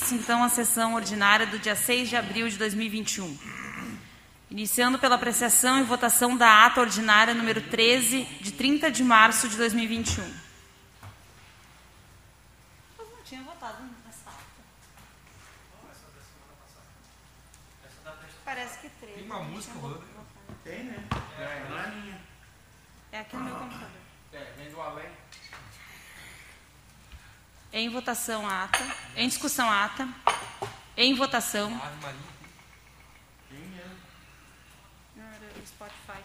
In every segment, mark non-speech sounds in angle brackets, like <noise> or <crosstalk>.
Abriu-se então a sessão ordinária do dia 6 de abril de 2021. Iniciando pela apreciação e votação da ata ordinária número 13, de 30 de março de 2021. Eu não tinha votado nessa ata. Parece que 13. Tem uma música rolando. Tem, né? É, não é minha. É aqui no meu computador. É, vem do além. Em votação a ata. Em discussão a ata. Em votação. Spotify.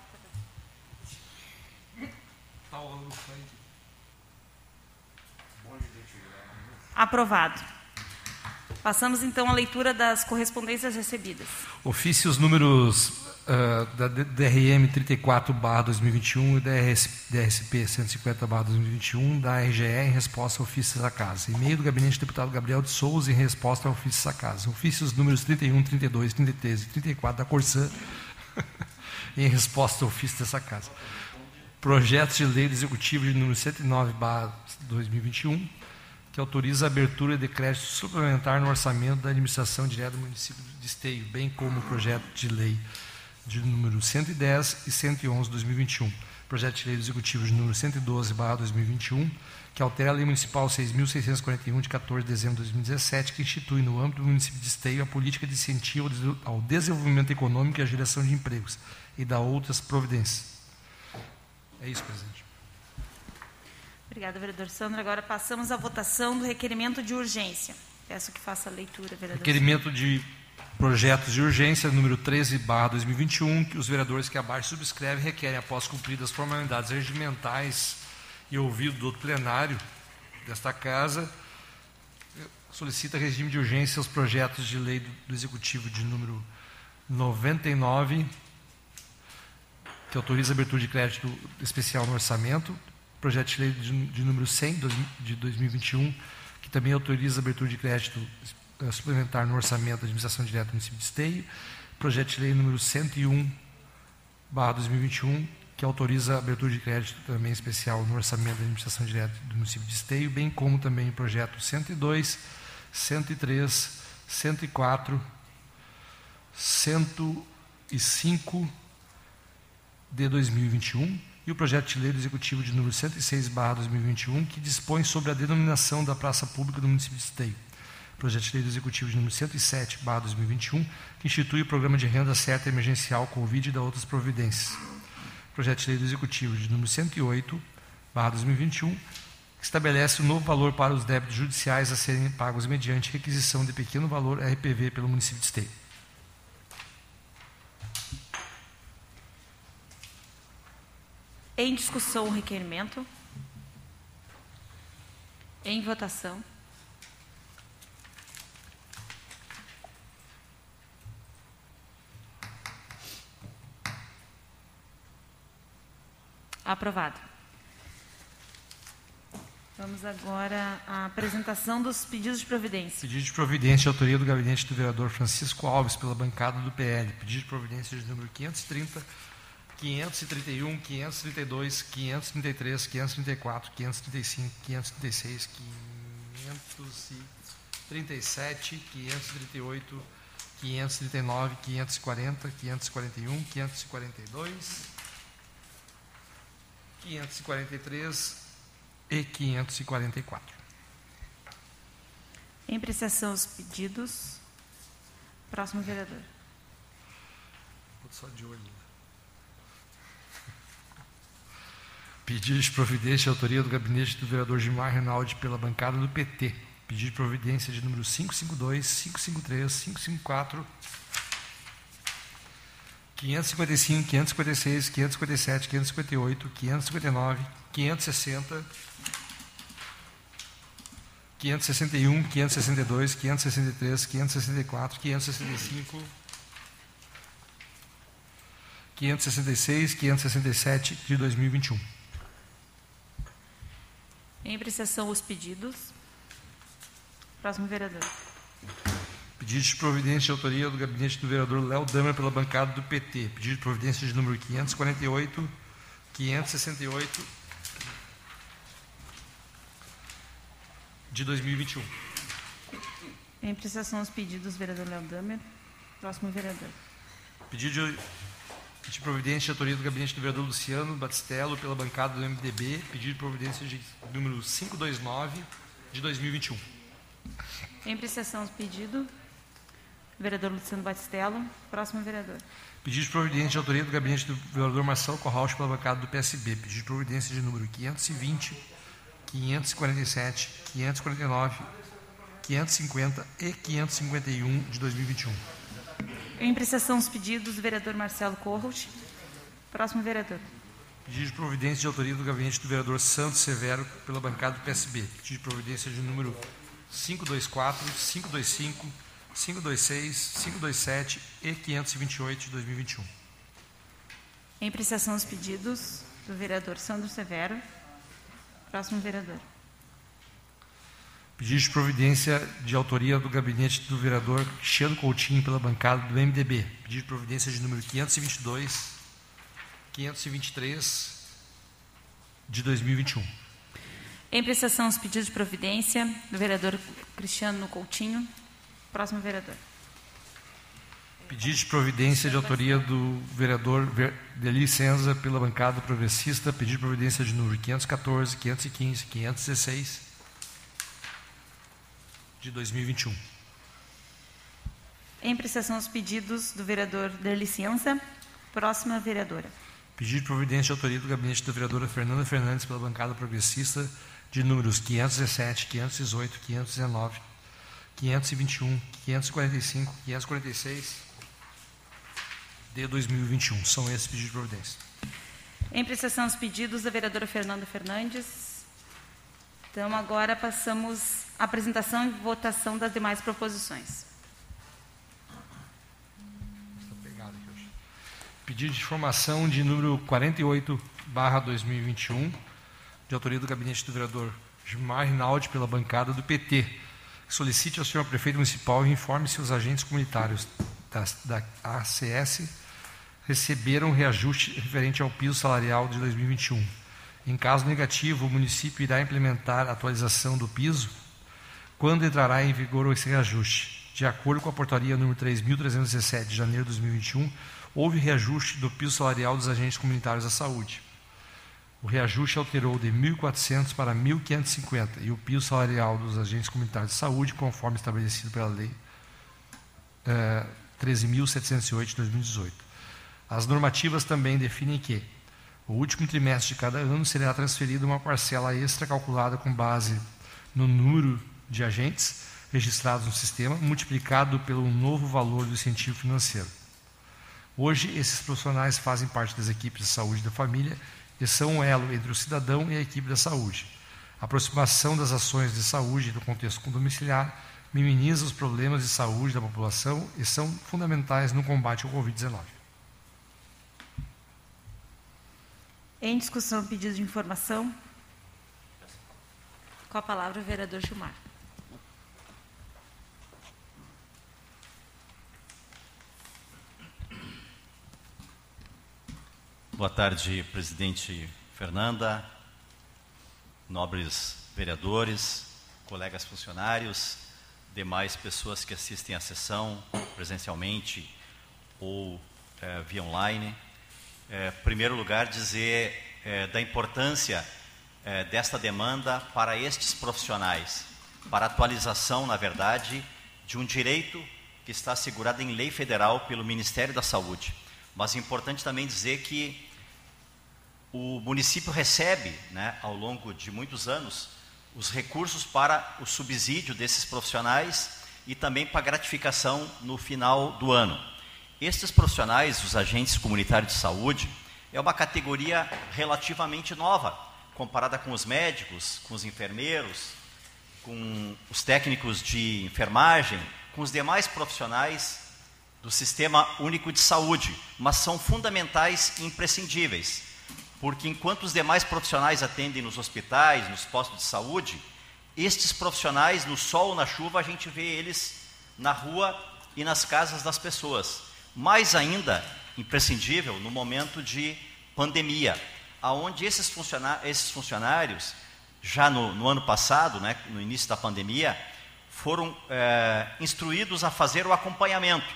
Tá. Aprovado. Passamos então à leitura das correspondências recebidas. Ofícios números ah, da DRM 34 2021 e DRS, DRSP 150 2021 da RGE em resposta ao ofício da casa. E-mail do gabinete do deputado Gabriel de Souza em resposta ao ofício da casa. Ofícios números 31, 32, 33 e 34 da Corsã <laughs> em resposta ao ofício dessa casa. Projetos de lei executivo de número 109 2021 que autoriza a abertura de crédito suplementar no orçamento da administração direta do município de Esteio, bem como o projeto de lei de número 110 e 111 de 2021. Projeto de lei executivo de número 112 2021, que altera a lei municipal 6.641 de 14 de dezembro de 2017, que institui no âmbito do município de Esteio a política de incentivo ao desenvolvimento econômico e à geração de empregos e da outras providências. É isso, presidente. Obrigada, vereador Sandro. Agora passamos à votação do requerimento de urgência. Peço que faça a leitura, vereador. Requerimento de projetos de urgência número 13 2021, que os vereadores que abaixo subscrevem requerem, após cumpridas as formalidades regimentais e ouvido do plenário desta casa, solicita regime de urgência aos projetos de lei do, Executivo de número 99, que autoriza a abertura de crédito especial no orçamento, projeto de lei de, de número 100 de 2021, que também autoriza a abertura de crédito eh, suplementar no orçamento da administração direta do município de Esteio, projeto de lei número 101, barra 2021, que autoriza a abertura de crédito também especial no orçamento da administração direta do município de Esteio, bem como também o projeto 102, 103, 104, 105 de 2021 e o projeto de lei do Executivo de número 106, barra 2021, que dispõe sobre a denominação da praça pública do município de Esteio. Projeto de lei do Executivo de número 107, barra 2021, que institui o programa de renda certa emergencial Covid e da outras providências. Projeto de lei do Executivo de número 108, barra 2021, que estabelece o novo valor para os débitos judiciais a serem pagos mediante requisição de pequeno valor RPV pelo município de Esteio. Em discussão o requerimento. Em votação. Aprovado. Vamos agora à apresentação dos pedidos de providência. Pedido de providência de autoria do gabinete do vereador Francisco Alves, pela bancada do PL. Pedido de providência de número 530, 531, 532, 533, 534, 535, 536, 537, 538, 539, 540, 541, 542, 543 e 544. Em apreciação os pedidos. Próximo vereador. Só de olho. <laughs> Pedido de providência de autoria do gabinete do vereador Gilmar Reinaldi pela bancada do PT. Pedido de providência de número 552, 553, 554, 555, 556, 557, 558, 559, 560, 561, 562, 563, 564, 565, 566, 567 de 2021. Em apreciação os pedidos. Próximo vereador. Pedido de providência de autoria do gabinete do vereador Léo Damer pela bancada do PT. Pedido de providência de número 548, 568 de 2021. Em apreciação os pedidos, vereador Léo Damer. Próximo vereador. Pedido de, de providência de autoria do gabinete do vereador Luciano Batistello pela bancada do MDB. Pedido de providência de número 529 de 2021. Em apreciação os pedidos, vereador Luciano Batistello. Próximo vereador. Pedido de providência de autoria do gabinete do vereador Marcelo Corrauch pela bancada do PSB. Pedido de providência de número 520, 547, 549, 550 e 551 de 2021. Em apreciação os pedidos, vereador Marcelo Corroch. Próximo vereador. Pedido de providência de autoria do gabinete do vereador Santos Severo pela bancada do PSB. Pedido de providência de número 524, 525, 526, 527 e 528 de 2021. Em apreciação os pedidos do vereador Sandro Severo. Próximo vereador. Pedido de providência de autoria do gabinete do vereador Cristiano Coutinho pela bancada do MDB. Pedido de providência de número 522, 523 de 2021. Em apreciação os pedidos de providência do vereador Cristiano Coutinho. Próximo vereador. Pedido de providência de autoria do vereador Ver- Deli Senza pela bancada progressista. Pedido de providência de número 514, 515, 516 de 2021. Em apreciação os pedidos do vereador Derliciança. Próxima vereadora. Pedido de providência de autoria do gabinete da vereadora Fernanda Fernandes pela bancada progressista de números 517, 518, 519, 521, 545, 546 de 2021. São esses pedidos de providência. Em apreciação os pedidos da vereadora Fernanda Fernandes. Então, agora passamos à apresentação e votação das demais proposições. Pedido de informação de número 48, barra 2021, de autoria do gabinete do vereador Gilmar Rinaldi pela bancada do PT. Solicite ao senhor prefeito municipal e informe se os agentes comunitários das- da ACS receberam reajuste referente ao piso salarial de 2021. Em caso negativo, o município irá implementar a atualização do piso quando entrará em vigor esse reajuste. De acordo com a portaria número 3.317 de janeiro de 2021, houve reajuste do piso salarial dos agentes comunitários da saúde. O reajuste alterou de 1.400 para 1.550 e o piso salarial dos agentes comunitários de saúde, conforme estabelecido pela lei eh, 13.708 de 2018. As normativas também definem que o último trimestre de cada ano será transferida uma parcela extra calculada com base no número de agentes registrados no sistema, multiplicado pelo novo valor do incentivo financeiro. Hoje, esses profissionais fazem parte das equipes de saúde da família e são um elo entre o cidadão e a equipe da saúde. A aproximação das ações de saúde do contexto domiciliar minimiza os problemas de saúde da população e são fundamentais no combate ao Covid-19. Em discussão, pedido de informação. Com a palavra, o vereador Gilmar. Boa tarde, presidente Fernanda, nobres vereadores, colegas funcionários, demais pessoas que assistem à sessão presencialmente ou eh, via online. Em primeiro lugar, dizer eh, da importância eh, desta demanda para estes profissionais, para atualização, na verdade, de um direito que está assegurado em lei federal pelo Ministério da Saúde. Mas é importante também dizer que o município recebe, né, ao longo de muitos anos, os recursos para o subsídio desses profissionais e também para gratificação no final do ano. Estes profissionais, os agentes comunitários de saúde, é uma categoria relativamente nova, comparada com os médicos, com os enfermeiros, com os técnicos de enfermagem, com os demais profissionais do Sistema Único de Saúde, mas são fundamentais e imprescindíveis, porque enquanto os demais profissionais atendem nos hospitais, nos postos de saúde, estes profissionais, no sol na chuva, a gente vê eles na rua e nas casas das pessoas. Mais ainda, imprescindível no momento de pandemia, aonde esses, funcionários, esses funcionários já no, no ano passado, né, no início da pandemia, foram é, instruídos a fazer o acompanhamento,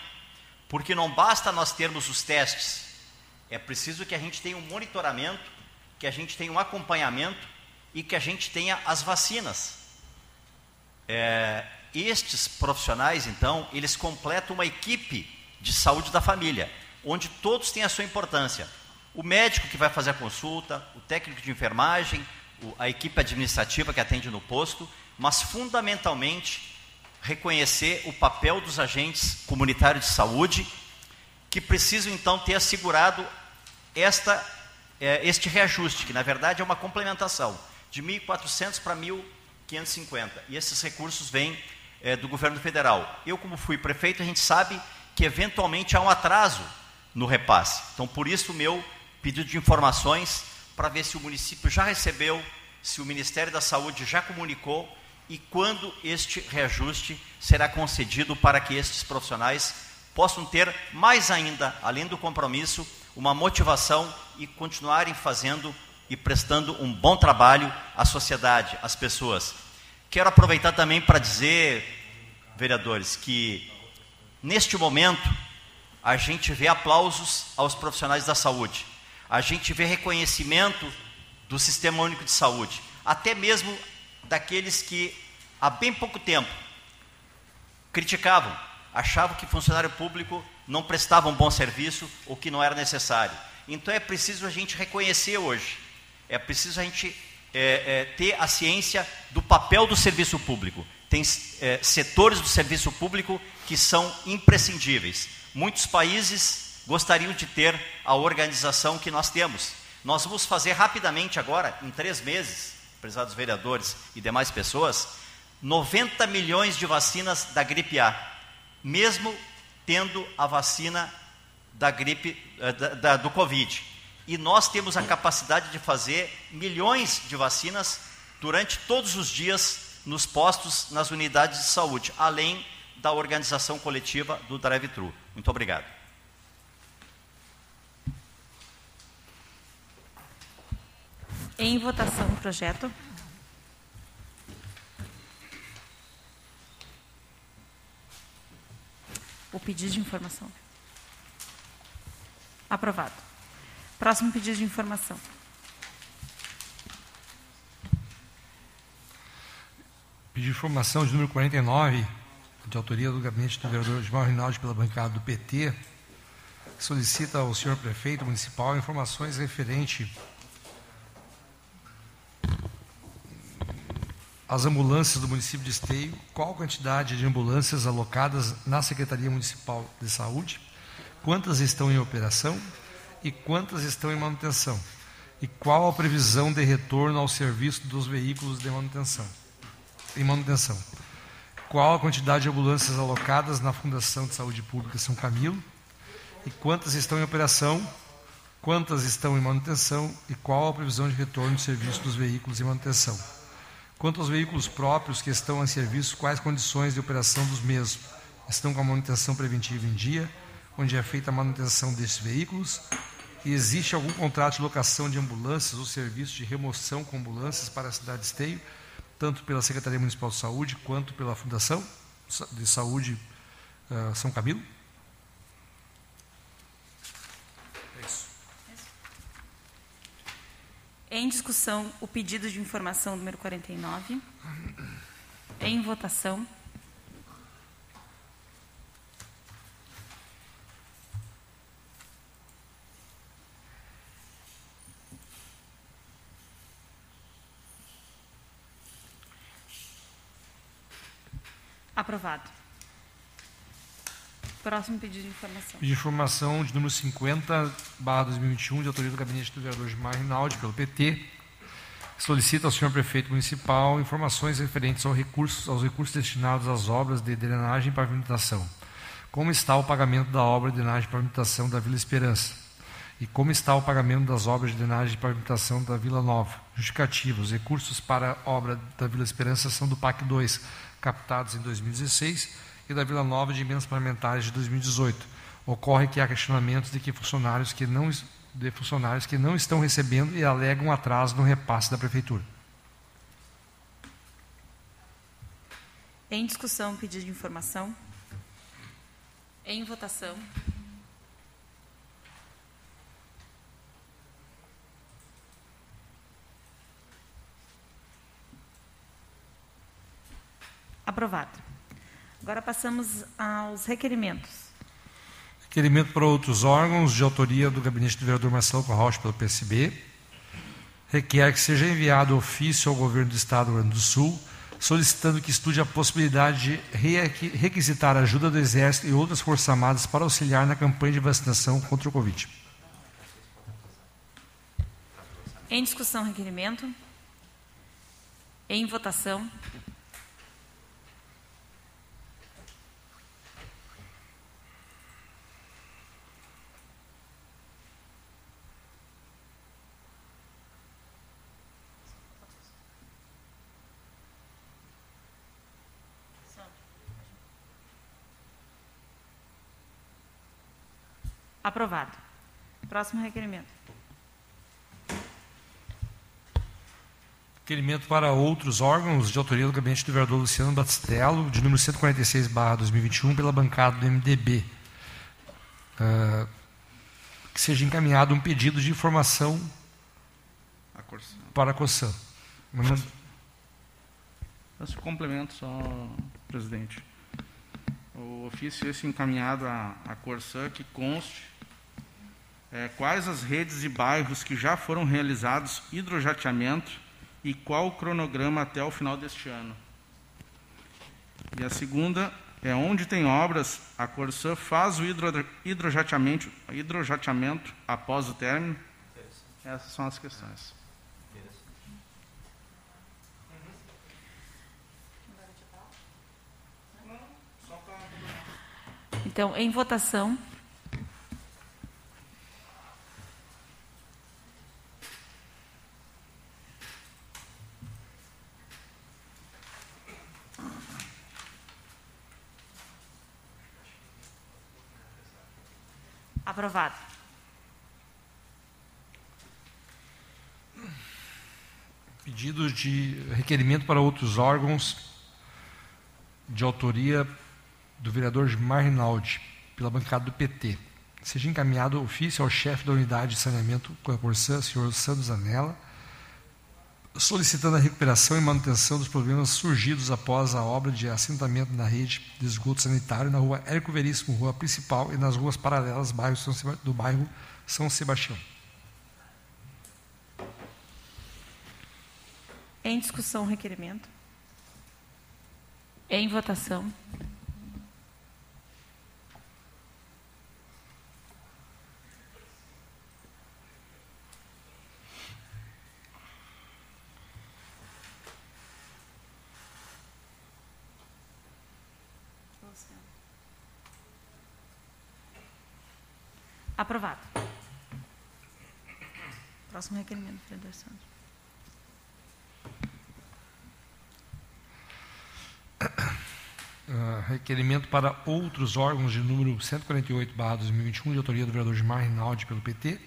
porque não basta nós termos os testes, é preciso que a gente tenha um monitoramento, que a gente tenha um acompanhamento e que a gente tenha as vacinas. É, estes profissionais, então, eles completam uma equipe de saúde da família, onde todos têm a sua importância. O médico que vai fazer a consulta, o técnico de enfermagem, a equipe administrativa que atende no posto, mas fundamentalmente reconhecer o papel dos agentes comunitários de saúde, que precisam então ter assegurado esta, é, este reajuste, que na verdade é uma complementação de 1.400 para 1.550. E esses recursos vêm é, do governo federal. Eu, como fui prefeito, a gente sabe que eventualmente há um atraso no repasse. Então, por isso, o meu pedido de informações para ver se o município já recebeu, se o Ministério da Saúde já comunicou e quando este reajuste será concedido para que estes profissionais possam ter mais ainda, além do compromisso, uma motivação e continuarem fazendo e prestando um bom trabalho à sociedade, às pessoas. Quero aproveitar também para dizer, vereadores, que neste momento a gente vê aplausos aos profissionais da saúde, a gente vê reconhecimento do Sistema Único de Saúde, até mesmo daqueles que há bem pouco tempo criticavam, achavam que funcionário público não prestava um bom serviço ou que não era necessário. Então é preciso a gente reconhecer hoje, é preciso a gente é, é, ter a ciência do papel do serviço público. Tem é, setores do serviço público que são imprescindíveis. Muitos países gostariam de ter a organização que nós temos. Nós vamos fazer rapidamente agora, em três meses, prezados vereadores e demais pessoas, 90 milhões de vacinas da gripe A, mesmo tendo a vacina da gripe eh, da, da, do Covid. E nós temos a capacidade de fazer milhões de vacinas durante todos os dias nos postos, nas unidades de saúde, além da organização coletiva do drive-thru. Muito obrigado. Em votação o projeto. O pedido de informação. Aprovado. Próximo pedido de informação. Pedido de informação de número 49, de autoria do gabinete do vereador Osmar Rinaldi pela bancada do PT, solicita ao senhor prefeito municipal informações referente as ambulâncias do município de Esteio, qual a quantidade de ambulâncias alocadas na Secretaria Municipal de Saúde, quantas estão em operação e quantas estão em manutenção, e qual a previsão de retorno ao serviço dos veículos de manutenção. Em manutenção. Qual a quantidade de ambulâncias alocadas na Fundação de Saúde Pública São Camilo e quantas estão em operação, quantas estão em manutenção e qual a previsão de retorno do serviço dos veículos em manutenção. Quanto aos veículos próprios que estão em serviço, quais condições de operação dos mesmos? Estão com a manutenção preventiva em dia, onde é feita a manutenção desses veículos? E existe algum contrato de locação de ambulâncias ou serviço de remoção com ambulâncias para a cidade de Esteio, tanto pela Secretaria Municipal de Saúde quanto pela Fundação de Saúde uh, São Camilo? Em discussão, o pedido de informação número 49. Em votação. Aprovado. Próximo pedido de informação. Pedido de informação de número 50, barra 2021, de autoria do gabinete do vereador Gilmar Rinaldi, pelo PT. Solicita ao senhor prefeito municipal informações referentes aos recursos, aos recursos destinados às obras de drenagem e pavimentação. Como está o pagamento da obra de drenagem e pavimentação da Vila Esperança? E como está o pagamento das obras de drenagem e pavimentação da Vila Nova? Justificativa. Os recursos para a obra da Vila Esperança são do PAC 2, captados em 2016 e da Vila Nova de emendas parlamentares de 2018. Ocorre que há questionamentos de que funcionários que não de funcionários que não estão recebendo e alegam atraso no repasse da prefeitura. Em discussão, pedido de informação. Em votação. Aprovado. Agora passamos aos requerimentos. Requerimento para outros órgãos, de autoria do gabinete do vereador Marcelo Corrocha pelo PSB. Requer que seja enviado ofício ao governo do Estado do Rio Grande do Sul, solicitando que estude a possibilidade de requi- requisitar ajuda do Exército e outras Forças Armadas para auxiliar na campanha de vacinação contra o Covid. Em discussão, requerimento. Em votação. Aprovado. Próximo requerimento. Requerimento para outros órgãos, de autoria do gabinete do vereador Luciano Batistello, de número 146, barra 2021, pela bancada do MDB. Ah, que seja encaminhado um pedido de informação A para a COSAN. Esse complemento só, presidente. O ofício esse encaminhado à, à Corsã que conste é, quais as redes e bairros que já foram realizados hidrojateamento e qual o cronograma até o final deste ano. E a segunda é onde tem obras, a Corsã faz o hidro, hidrojateamento, hidrojateamento após o término. Essas são as questões. Então, em votação. Aprovado. Pedido de requerimento para outros órgãos, de autoria do vereador Gilmar Rinaldi, pela bancada do PT. Seja encaminhado ofício ao chefe da unidade de saneamento com a Corsã, senhor Santos Anela, solicitando a recuperação e manutenção dos problemas surgidos após a obra de assentamento na rede de esgoto sanitário na rua Érico Veríssimo, rua principal, e nas ruas paralelas do bairro São Sebastião. Em discussão, requerimento. Em votação. Aprovado. Próximo requerimento, vereador Santos. Ah, requerimento para outros órgãos de número 148/2021 de autoria do vereador Gilmar Rinaldi pelo PT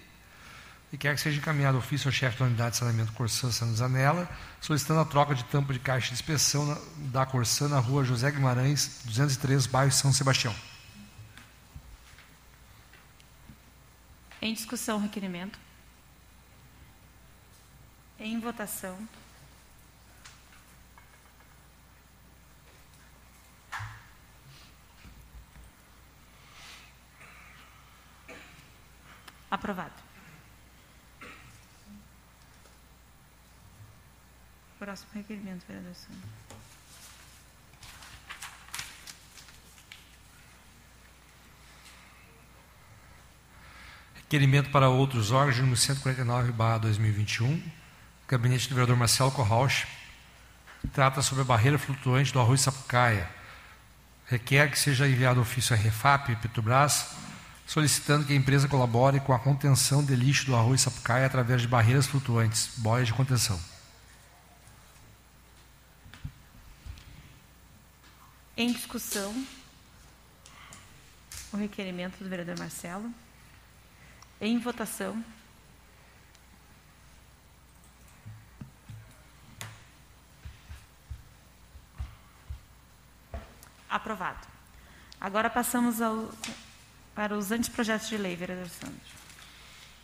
e quer que seja encaminhado ofício ao chefe da unidade de saneamento Corsã Santos Anela, solicitando a troca de tampa de caixa de inspeção na- da Corsã na rua José Guimarães, 203, bairro São Sebastião. Em discussão, requerimento. Em votação. Aprovado. Próximo requerimento, vereador Sandro. Requerimento para outros órgãos, número 149/2021, gabinete do vereador Marcelo Corrauch, trata sobre a barreira flutuante do arroz Sapucaia. Requer que seja enviado ofício à Refap Petrobras, solicitando que a empresa colabore com a contenção de lixo do arroz Sapucaia através de barreiras flutuantes, boias de contenção. Em discussão, o requerimento do vereador Marcelo. Em votação. Aprovado. Agora passamos ao, para os anteprojetos de lei, vereador Sandro.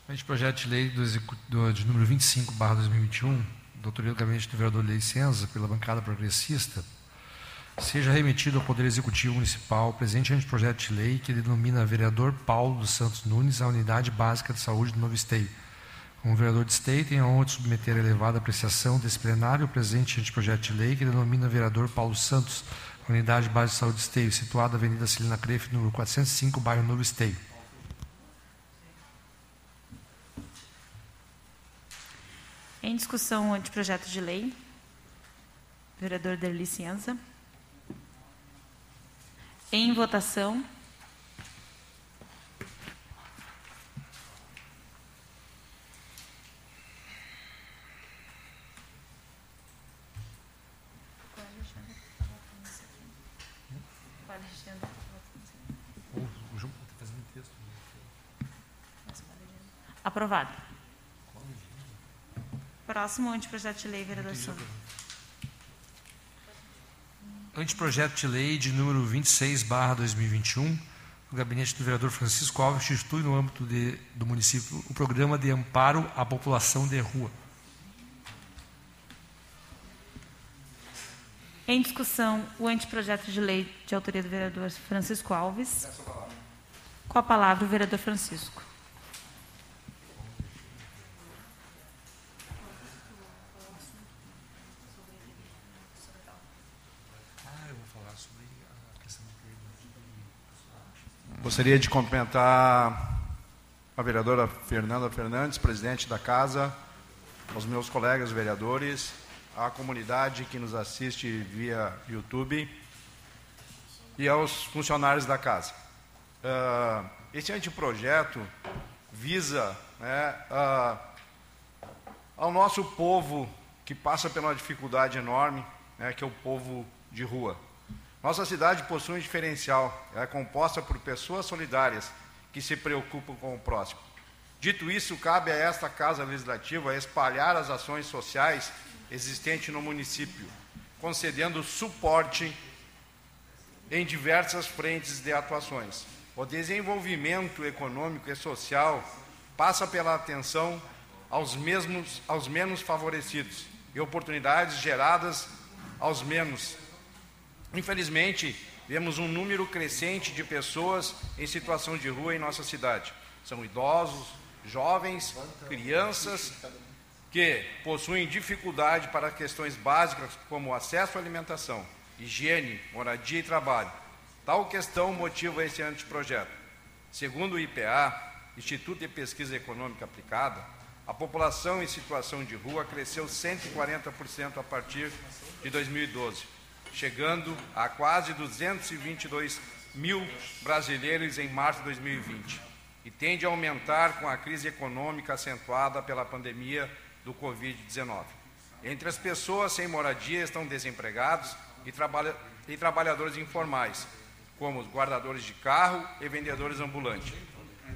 Anteprojeto de lei do, do, de número 25, barra 2021, da autoria do gabinete do vereador Lei Senza, pela bancada progressista, seja remetido ao Poder Executivo Municipal presente anteprojeto de lei que denomina vereador Paulo dos Santos Nunes a Unidade Básica de Saúde do Novo Esteio. Como vereador de Esteio, tenho a honra de submeter a elevada apreciação desse plenário o presente anteprojeto de lei que denomina vereador Paulo Santos a Unidade Básica de Saúde de Esteio, situada na Avenida Celina Crefe, número 405, bairro Novo Esteio. Em discussão o anteprojeto de lei. Vereador Derli Cienza. Em votação. Aprovado. Próximo anteprojeto de lei, vereador Sandro. Anteprojeto de lei de número 26, barra 2021, o gabinete do vereador Francisco Alves institui no âmbito de- do município o programa de amparo à população de rua. Em discussão, o anteprojeto de lei de autoria do vereador Francisco Alves. Com a palavra, o vereador Francisco. Gostaria de cumprimentar a vereadora Fernanda Fernandes, presidente da casa, aos meus colegas vereadores, à comunidade que nos assiste via YouTube e aos funcionários da casa. Ah, esse anteprojeto visa né, ah, ao nosso povo que passa uma dificuldade enorme, né, que é o povo de rua. Nossa cidade possui um diferencial, ela é composta por pessoas solidárias que se preocupam com o próximo. Dito isso, cabe a esta Casa Legislativa espalhar as ações sociais existentes no município, concedendo suporte em diversas frentes de atuações. O desenvolvimento econômico e social passa pela atenção aos, mesmos, aos menos favorecidos e oportunidades geradas aos menos. Infelizmente, vemos um número crescente de pessoas em situação de rua em nossa cidade. São idosos, jovens, crianças que possuem dificuldade para questões básicas como acesso à alimentação, higiene, moradia e trabalho. Tal questão motiva esse anteprojeto. Segundo o IPA, Instituto de Pesquisa Econômica Aplicada, a população em situação de rua cresceu 140% a partir de 2012, chegando a quase 222 mil brasileiros em março de 2020, e tende a aumentar com a crise econômica acentuada pela pandemia do Covid-19. Entre as pessoas sem moradia estão desempregados e, trabalha- e trabalhadores informais, como os guardadores de carro e vendedores ambulantes.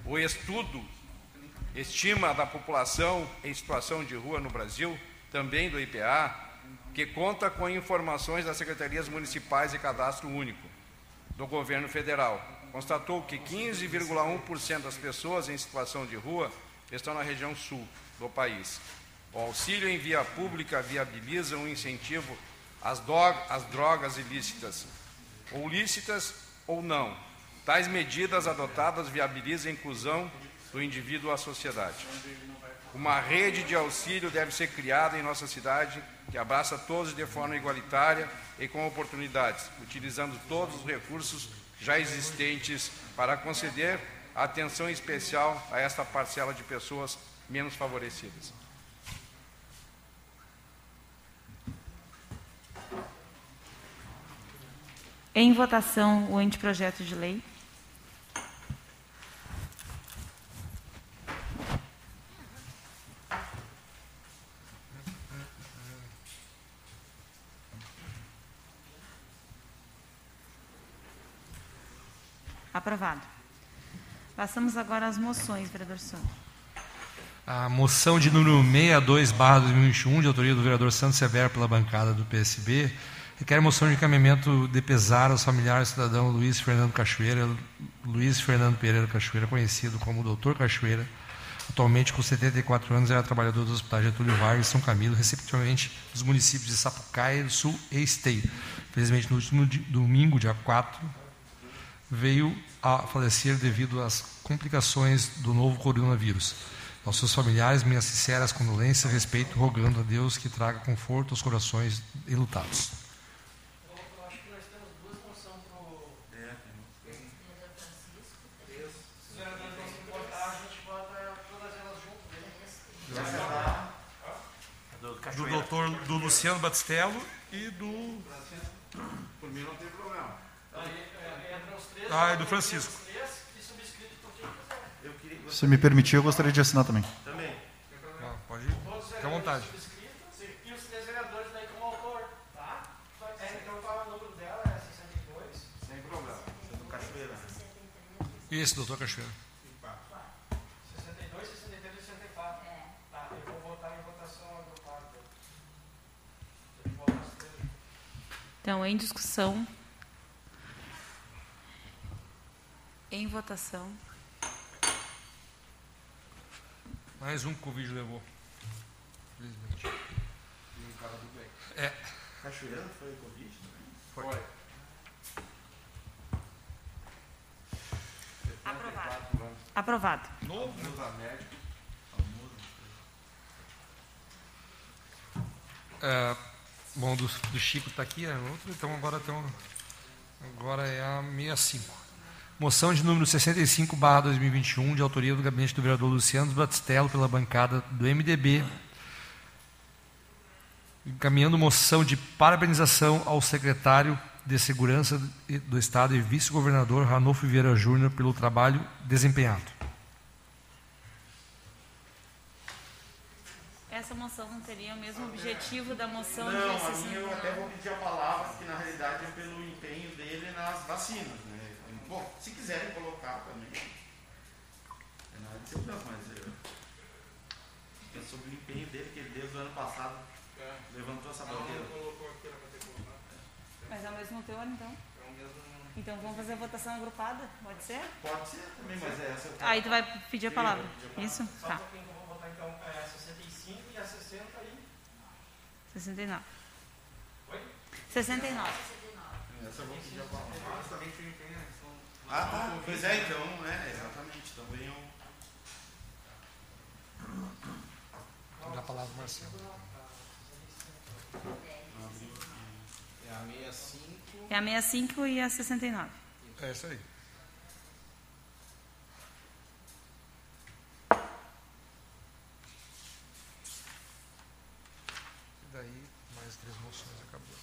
O estudo estima da população em situação de rua no Brasil, também do IPA, que conta com informações das secretarias municipais e cadastro único do governo federal. Constatou que 15,1% das pessoas em situação de rua estão na região sul do país. O auxílio em via pública viabiliza um incentivo às, às drogas ilícitas, ou lícitas ou não. Tais medidas adotadas viabilizam a inclusão do indivíduo à sociedade. Uma rede de auxílio deve ser criada em nossa cidade que abraça todos de forma igualitária e com oportunidades, utilizando todos os recursos já existentes para conceder atenção especial a esta parcela de pessoas menos favorecidas. Em votação, o anteprojeto de lei. Aprovado. Passamos agora às moções, vereador Sandro. A moção de número 62, barra 2021, de autoria do vereador Santos Severo pela bancada do PSB, Requer moção de encaminhamento de pesar aos familiares do cidadão Luiz Fernando Cachoeira, Luiz Fernando Pereira Cachoeira, conhecido como Doutor Cachoeira, atualmente com 74 anos, era trabalhador do Hospital Getúlio Vargas São Camilo, respectivamente dos municípios de Sapucaia do Sul e Esteio. Infelizmente, no último domingo, dia 4, veio a falecer devido às complicações do novo coronavírus. Aos seus familiares, minhas sinceras condolências e respeito, rogando a Deus que traga conforto aos corações enlutados. Do doutor do Luciano Batistello e do. Por mim não tem problema. Ah, e do Francisco. Se me permitir, eu gostaria de assinar também. Também. Ah, pode ir. Fique à vontade. E os três vereadores daí como autor, tá? É, então qual é o número dela? É 62? Sem problema. Do Cachoeira. Isso, doutor Cachoeira. 62, 63 e 64. Tá, eu vou votar em votação agrupada. Três. Então, em discussão. Em votação. Mais um que o vídeo levou. Felizmente. É, Cachoeira não foi Covid também? Foi. Aprovado. Aprovado. novo. médico. É, bom, do, do Chico está aqui, é outro, então agora, tem um- agora é a 65. Moção de número 65, barra 2021, de autoria do gabinete do vereador Luciano Batistello, pela bancada do MDB, encaminhando moção de parabenização ao secretário de Segurança do Estado e vice-governador Ranolfo Vieira Júnior pelo trabalho desempenhado. Essa moção não teria o mesmo objetivo da moção Não, de a minha eu 69. até vou pedir a palavra, porque na realidade é pelo empenho dele nas vacinas, né? Bom, se quiserem colocar também. É nada de segurança, mas eu, é sobre o empenho dele, que ele desde o ano passado levantou essa bandeira. Mas é o mesmo teor, então? Então vamos fazer a votação agrupada? Pode ser? Pode ser também, mas é essa. Aí tu vai pedir a palavra. Isso? Só um Tá. que eu vou votar então é a 65 e a 60 e. 69. Oi? 69. Essa eu vou pedir a palavra. Ah, tá. Pois é, então, é, exatamente. Também eu. Dá a palavra ao Marcelo. É a 65. É a 65 e a 69. É isso aí. E daí, mais três moções, acabou.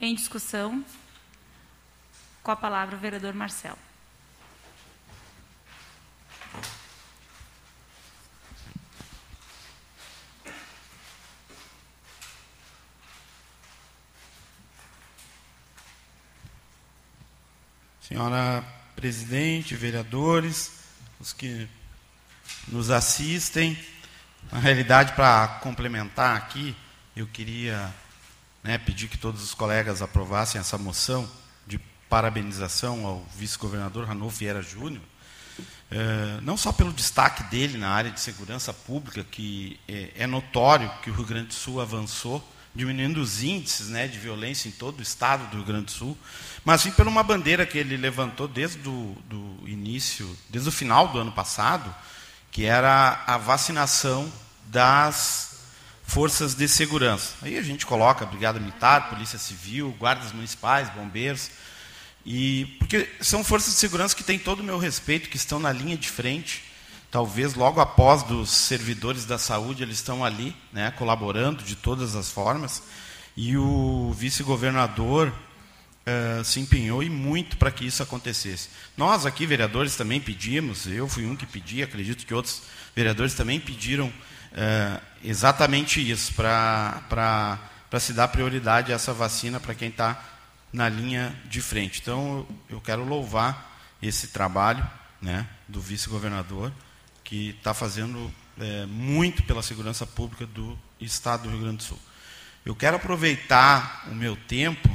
Em discussão. Com a palavra o vereador Marcelo. Senhora presidente, vereadores, os que nos assistem, na realidade, para complementar aqui, eu queria né, pedir que todos os colegas aprovassem essa moção de parabenização ao vice-governador Ranolfo Vieira Júnior, eh, não só pelo destaque dele na área de segurança pública, que é, é notório que o Rio Grande do Sul avançou, diminuindo os índices né, de violência em todo o estado do Rio Grande do Sul, mas sim por uma bandeira que ele levantou desde o do início, desde o final do ano passado, que era a vacinação das forças de segurança. Aí a gente coloca Brigada Militar, Polícia Civil, guardas municipais, bombeiros, e porque são forças de segurança que têm todo o meu respeito, que estão na linha de frente talvez logo após dos servidores da saúde, eles estão ali, né, colaborando de todas as formas, e o vice-governador eh, se empenhou e muito para que isso acontecesse. Nós aqui, vereadores, também pedimos, eu fui um que pedi, acredito que outros vereadores também pediram eh, exatamente isso, para se dar prioridade a essa vacina para quem está na linha de frente. Então, eu quero louvar esse trabalho né, do vice-governador, que está fazendo é, muito pela segurança pública do Estado do Rio Grande do Sul. Eu quero aproveitar o meu tempo,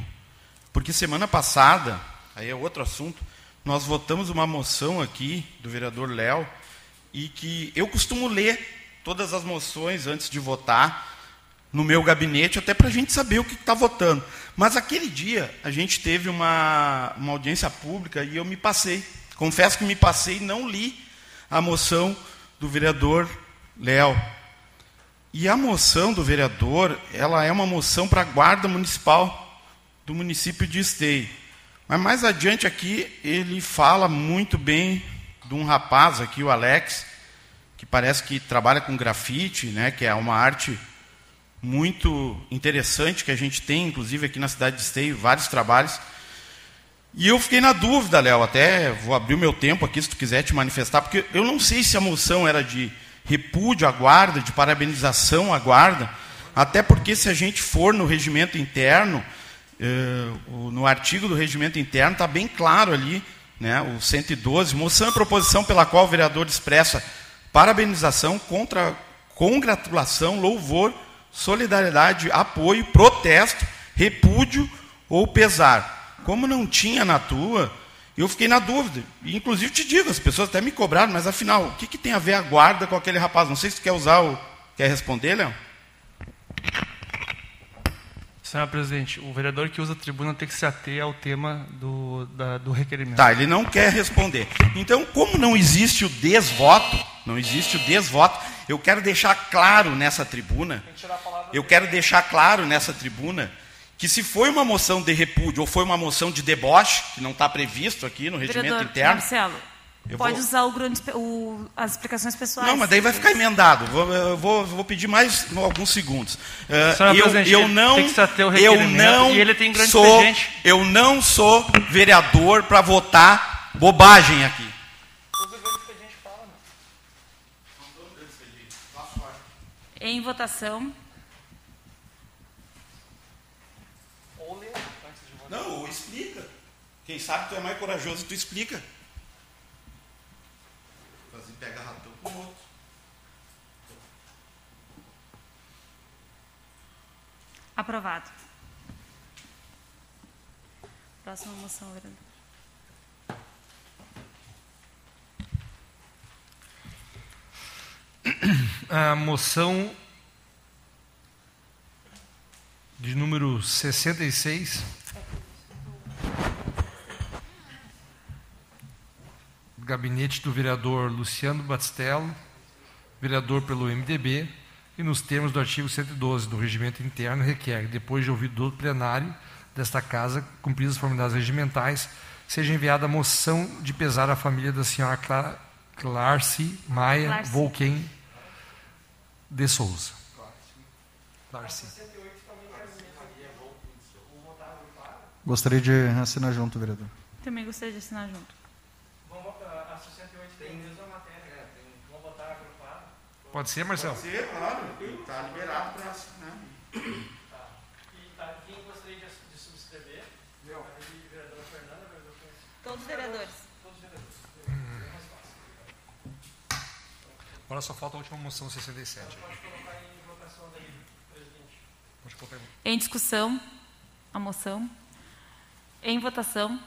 porque semana passada, aí é outro assunto, nós votamos uma moção aqui do vereador Léo, e que eu costumo ler todas as moções antes de votar, no meu gabinete, até para a gente saber o que está votando. Mas aquele dia a gente teve uma, uma audiência pública e eu me passei. Confesso que me passei e não li a moção do vereador Léo. E a moção do vereador, ela é uma moção para a guarda municipal do município de Esteio. Mas mais adiante aqui, ele fala muito bem de um rapaz aqui, o Alex, que parece que trabalha com grafite, né, que é uma arte muito interessante que a gente tem, inclusive aqui na cidade de Esteio, vários trabalhos. E eu fiquei na dúvida, Léo, até vou abrir o meu tempo aqui se tu quiser te manifestar, porque eu não sei se a moção era de repúdio à guarda, de parabenização à guarda, até porque se a gente for no regimento interno, eh, no artigo do regimento interno está bem claro ali, né, o 112, moção e proposição pela qual o vereador expressa parabenização, contra, congratulação, louvor solidariedade, apoio, protesto, repúdio ou pesar. Como não tinha na tua, eu fiquei na dúvida. E, inclusive, te digo, as pessoas até me cobraram, mas afinal, o que, que tem a ver a guarda com aquele rapaz? Não sei se tu quer usar o. Quer responder, Léo? Senhor presidente, o vereador que usa a tribuna tem que se ater ao tema do, da, do requerimento. Tá, ele não quer responder. Então, como não existe o desvoto, não existe o desvoto, eu quero deixar claro nessa tribuna, eu quero deixar claro nessa tribuna, que se foi uma moção de repúdio ou foi uma moção de deboche, que não está previsto aqui no regimento Vereador interno. Marcelo, eu pode vou- usar o grande, o- as explicações pessoais. Não, mas daí vai ficar emendado. Vou, eu vou, vou pedir mais alguns segundos. Senhor eu, presidente, eu não, tem que se ater ao eu não e ele tem grande sou, expediente. eu não sou vereador para votar bobagem aqui. Em votação. Não, ou explica. Quem sabe tu é mais corajoso, tu explica. Fazer pega ratão com o outro. Aprovado. Próxima moção, vereador. A moção de número 66. Gabinete do vereador Luciano Batistello, vereador pelo MDB, e nos termos do artigo 112 do regimento interno, requer, depois de ouvido do plenário desta Casa, cumpridas as formalidades regimentais, seja enviada a moção de pesar à família da senhora Cla Clarce Maia Clarce. Volquem de Souza. Clarce. Gostaria de assinar junto, vereador. Também gostaria de assinar junto. Vamos votar a 68 tem a mesma matéria? Tem- Vamos votar agrupado. Pode ser, Marcelo? Pode ser, claro. Está liberado para. Né? E tá, quem gostaria de, de subscrever? Eu. A vereadora Fernanda, vereador Francisco. Todos os vereadores. Todos os vereadores. Agora só falta a última moção 67. Pode colocar em votação daí, presidente. Pode colocar em- Em discussão, a moção. Em votação.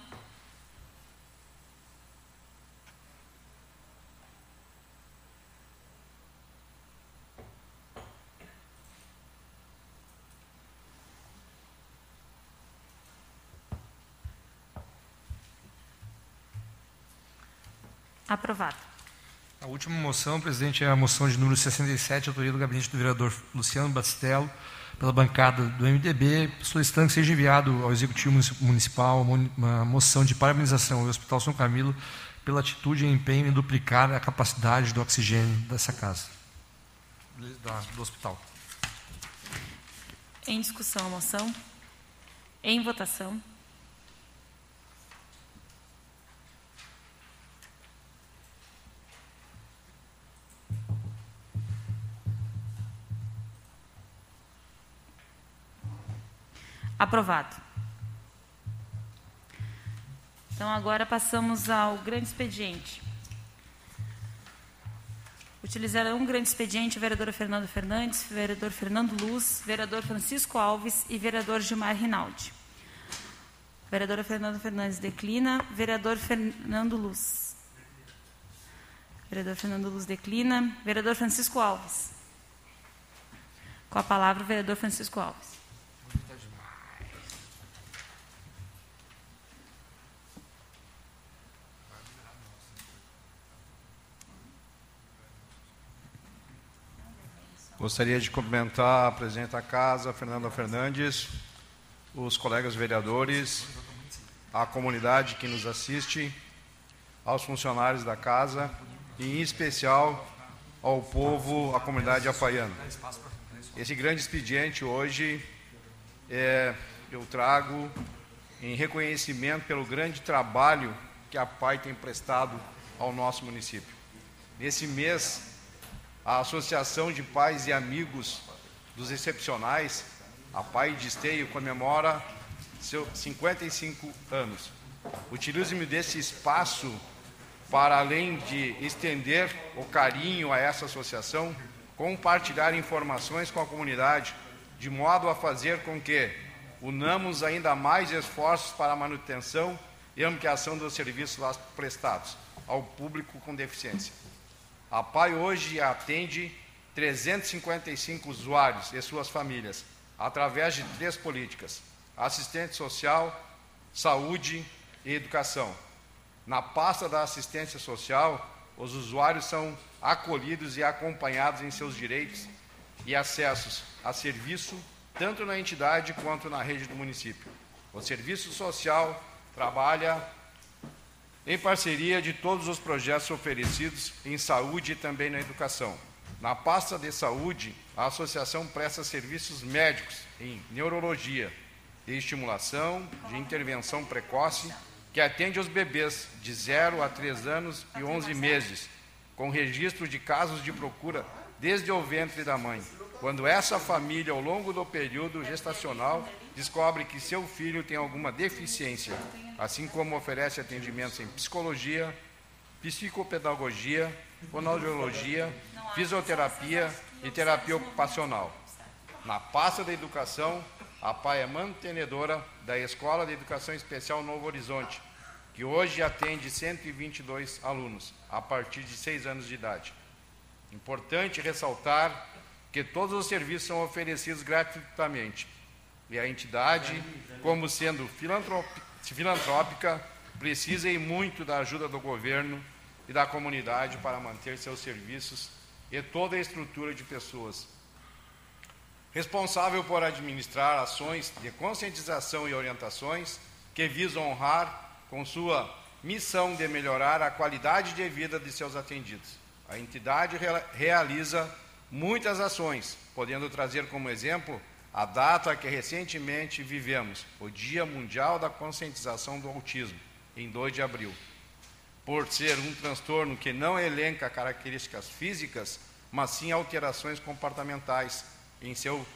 Aprovado. A última moção, presidente, é a moção de número 67, autoria do gabinete do vereador Luciano Batistello, pela bancada do MDB, solicitando que seja enviado ao Executivo Munici- Municipal uma moção de parabenização ao Hospital São Camilo pela atitude e empenho em duplicar a capacidade do oxigênio dessa casa, do hospital. Em discussão a moção. Em votação. Aprovado. Então, agora passamos ao grande expediente. Utilizarão um grande expediente a vereadora Fernanda Fernandes, vereador Fernando Luz, vereador Francisco Alves e vereador Gilmar Rinaldi. Vereadora Fernanda Fernandes declina, vereador Fernando Luz. Vereador Fernando Luz declina, vereador Francisco Alves. Com a palavra, o vereador Francisco Alves. Gostaria de cumprimentar a presidente da casa, Fernanda Fernandes, os colegas vereadores, a comunidade que nos assiste, aos funcionários da casa e, em especial, ao povo, à comunidade apaiana. Esse grande expediente hoje é, eu trago em reconhecimento pelo grande trabalho que a PAI tem prestado ao nosso município. Nesse mês, a Associação de Pais e Amigos dos Excepcionais, a PAI de Esteio, comemora seus 55 anos. Utilizo-me desse espaço para, além de estender o carinho a essa associação, compartilhar informações com a comunidade, de modo a fazer com que unamos ainda mais esforços para a manutenção e ampliação dos serviços lá prestados ao público com deficiência. A PAI hoje atende 355 usuários e suas famílias, através de três políticas: assistente social, saúde e educação. Na pasta da assistência social, os usuários são acolhidos e acompanhados em seus direitos e acessos a serviço, tanto na entidade quanto na rede do município. O serviço social trabalha em parceria de todos os projetos oferecidos em saúde e também na educação. Na pasta de saúde, a associação presta serviços médicos em neurologia, de estimulação, de intervenção precoce, que atende os bebês de 0 a 3 anos e 11 meses, com registro de casos de procura desde o ventre da mãe. Quando essa família, ao longo do período gestacional, descobre que seu filho tem alguma deficiência, assim como oferece atendimentos em psicologia, psicopedagogia, fonoaudiologia, fisioterapia e terapia ocupacional. Na pasta da educação, a PAI é mantenedora da Escola de Educação Especial Novo Horizonte, que hoje atende 122 alunos, a partir de 6 anos de idade. Importante ressaltar que todos os serviços são oferecidos gratuitamente. E a entidade, como sendo filantrópica, precisa e muito da ajuda do governo e da comunidade para manter seus serviços e toda a estrutura de pessoas. Responsável por administrar ações de conscientização e orientações que visam honrar com sua missão de melhorar a qualidade de vida de seus atendidos. A entidade rea- realiza muitas ações, podendo trazer como exemplo a data que recentemente vivemos, o Dia Mundial da Conscientização do Autismo, em 2 de abril. Por ser um transtorno que não elenca características físicas, mas sim alterações comportamentais em seu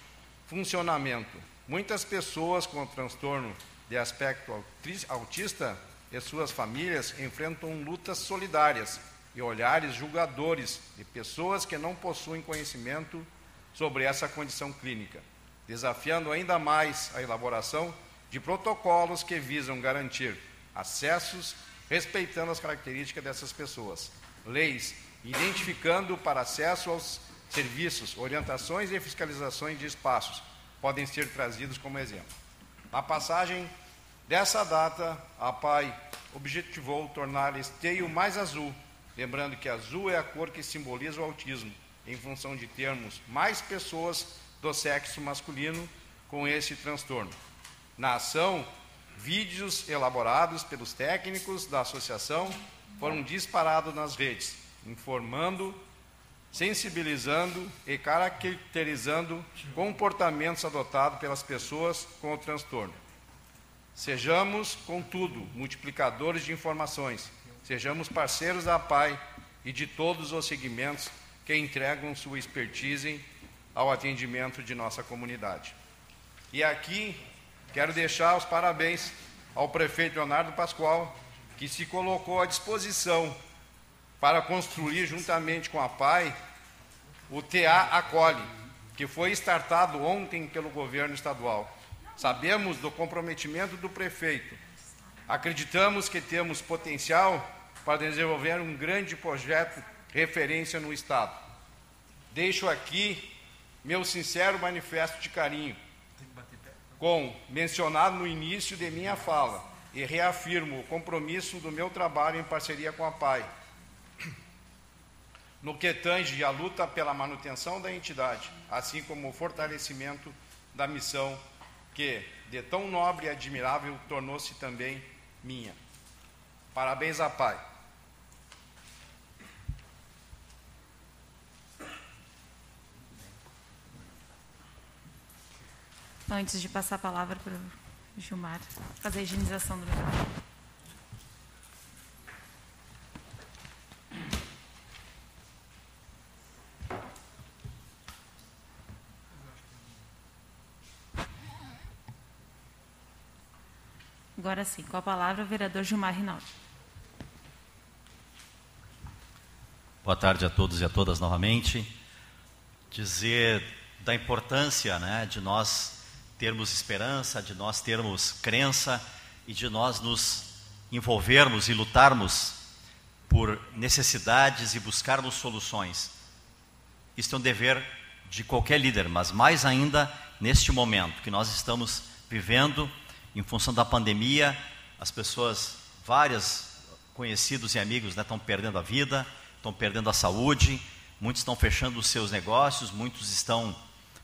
funcionamento. Muitas pessoas com transtorno de aspecto autista e suas famílias enfrentam lutas solidárias e olhares julgadores de pessoas que não possuem conhecimento sobre essa condição clínica, desafiando ainda mais a elaboração de protocolos que visam garantir acessos respeitando as características dessas pessoas, leis identificando para acesso aos serviços, orientações e fiscalizações de espaços podem ser trazidos como exemplo. Na passagem dessa data, a PAI objetivou tornar Esteio mais azul, lembrando que azul é a cor que simboliza o autismo, em função de termos mais pessoas do sexo masculino com esse transtorno. Na ação, vídeos elaborados pelos técnicos da associação foram disparados nas redes, informando, sensibilizando e caracterizando comportamentos adotados pelas pessoas com o transtorno. Sejamos, contudo, multiplicadores de informações, sejamos parceiros da PAI e de todos os segmentos que entregam sua expertise ao atendimento de nossa comunidade. E aqui quero deixar os parabéns ao prefeito Leonardo Pascoal, que se colocou à disposição para construir, juntamente com a PAI, o TA Acolhe, que foi startado ontem pelo governo estadual. Sabemos do comprometimento do prefeito. Acreditamos que temos potencial para desenvolver um grande projeto referência no Estado. Deixo aqui meu sincero manifesto de carinho, com mencionado no início de minha fala, e reafirmo o compromisso do meu trabalho em parceria com a PAI, no que tange a luta pela manutenção da entidade, assim como o fortalecimento da missão que, de tão nobre e admirável, tornou-se também minha. Parabéns à PAI. Antes de passar a palavra para o Gilmar fazer a higienização do microfone. Agora sim, com a palavra o vereador Gilmar Rinaldi. Boa tarde a todos e a todas novamente. Dizer da importância né, de nós termos esperança, de nós termos crença e de nós nos envolvermos e lutarmos por necessidades e buscarmos soluções. Isso é um dever de qualquer líder, mas mais ainda neste momento que nós estamos vivendo em função da pandemia, as pessoas, várias conhecidos e amigos, né, estão perdendo a vida, estão perdendo a saúde, muitos estão fechando os seus negócios, muitos estão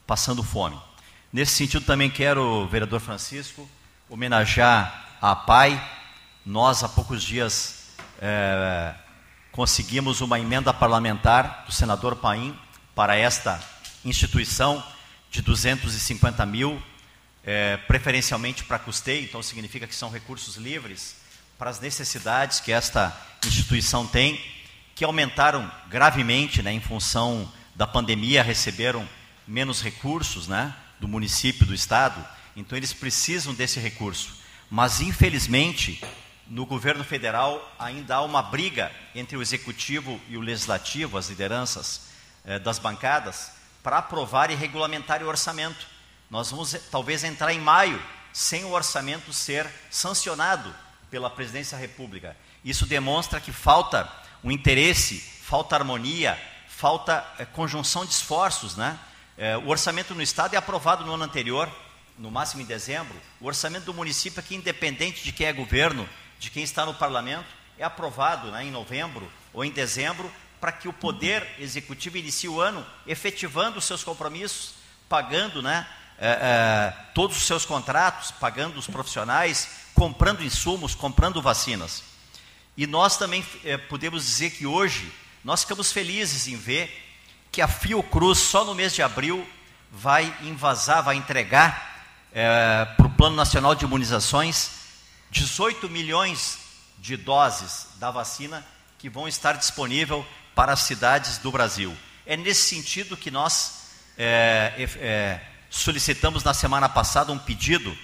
passando fome. Nesse sentido, também quero, vereador Francisco, homenagear a PAI. Nós, há poucos dias, é, conseguimos uma emenda parlamentar do senador Paim para esta instituição de 250 mil, é, preferencialmente para custeio, então significa que são recursos livres para as necessidades que esta instituição tem, que aumentaram gravemente né, em função da pandemia, receberam menos recursos, né? Do município, do estado, então eles precisam desse recurso. Mas, infelizmente, no governo federal ainda há uma briga entre o executivo e o legislativo, as lideranças eh, das bancadas, para aprovar e regulamentar o orçamento. Nós vamos talvez entrar em maio sem o orçamento ser sancionado pela presidência da República. Isso demonstra que falta um interesse, falta harmonia, falta eh, conjunção de esforços, né? É, o orçamento no Estado é aprovado no ano anterior, no máximo em dezembro. O orçamento do município, aqui, independente de quem é governo, de quem está no parlamento, é aprovado né, em novembro ou em dezembro, para que o poder executivo inicie o ano efetivando os seus compromissos, pagando né, é, é, todos os seus contratos, pagando os profissionais, comprando insumos, comprando vacinas. E nós também é, podemos dizer que hoje nós ficamos felizes em ver que a Fiocruz, só no mês de abril, vai invasar, vai entregar é, para o Plano Nacional de Imunizações 18 milhões de doses da vacina que vão estar disponível para as cidades do Brasil. É nesse sentido que nós é, é, solicitamos na semana passada um pedido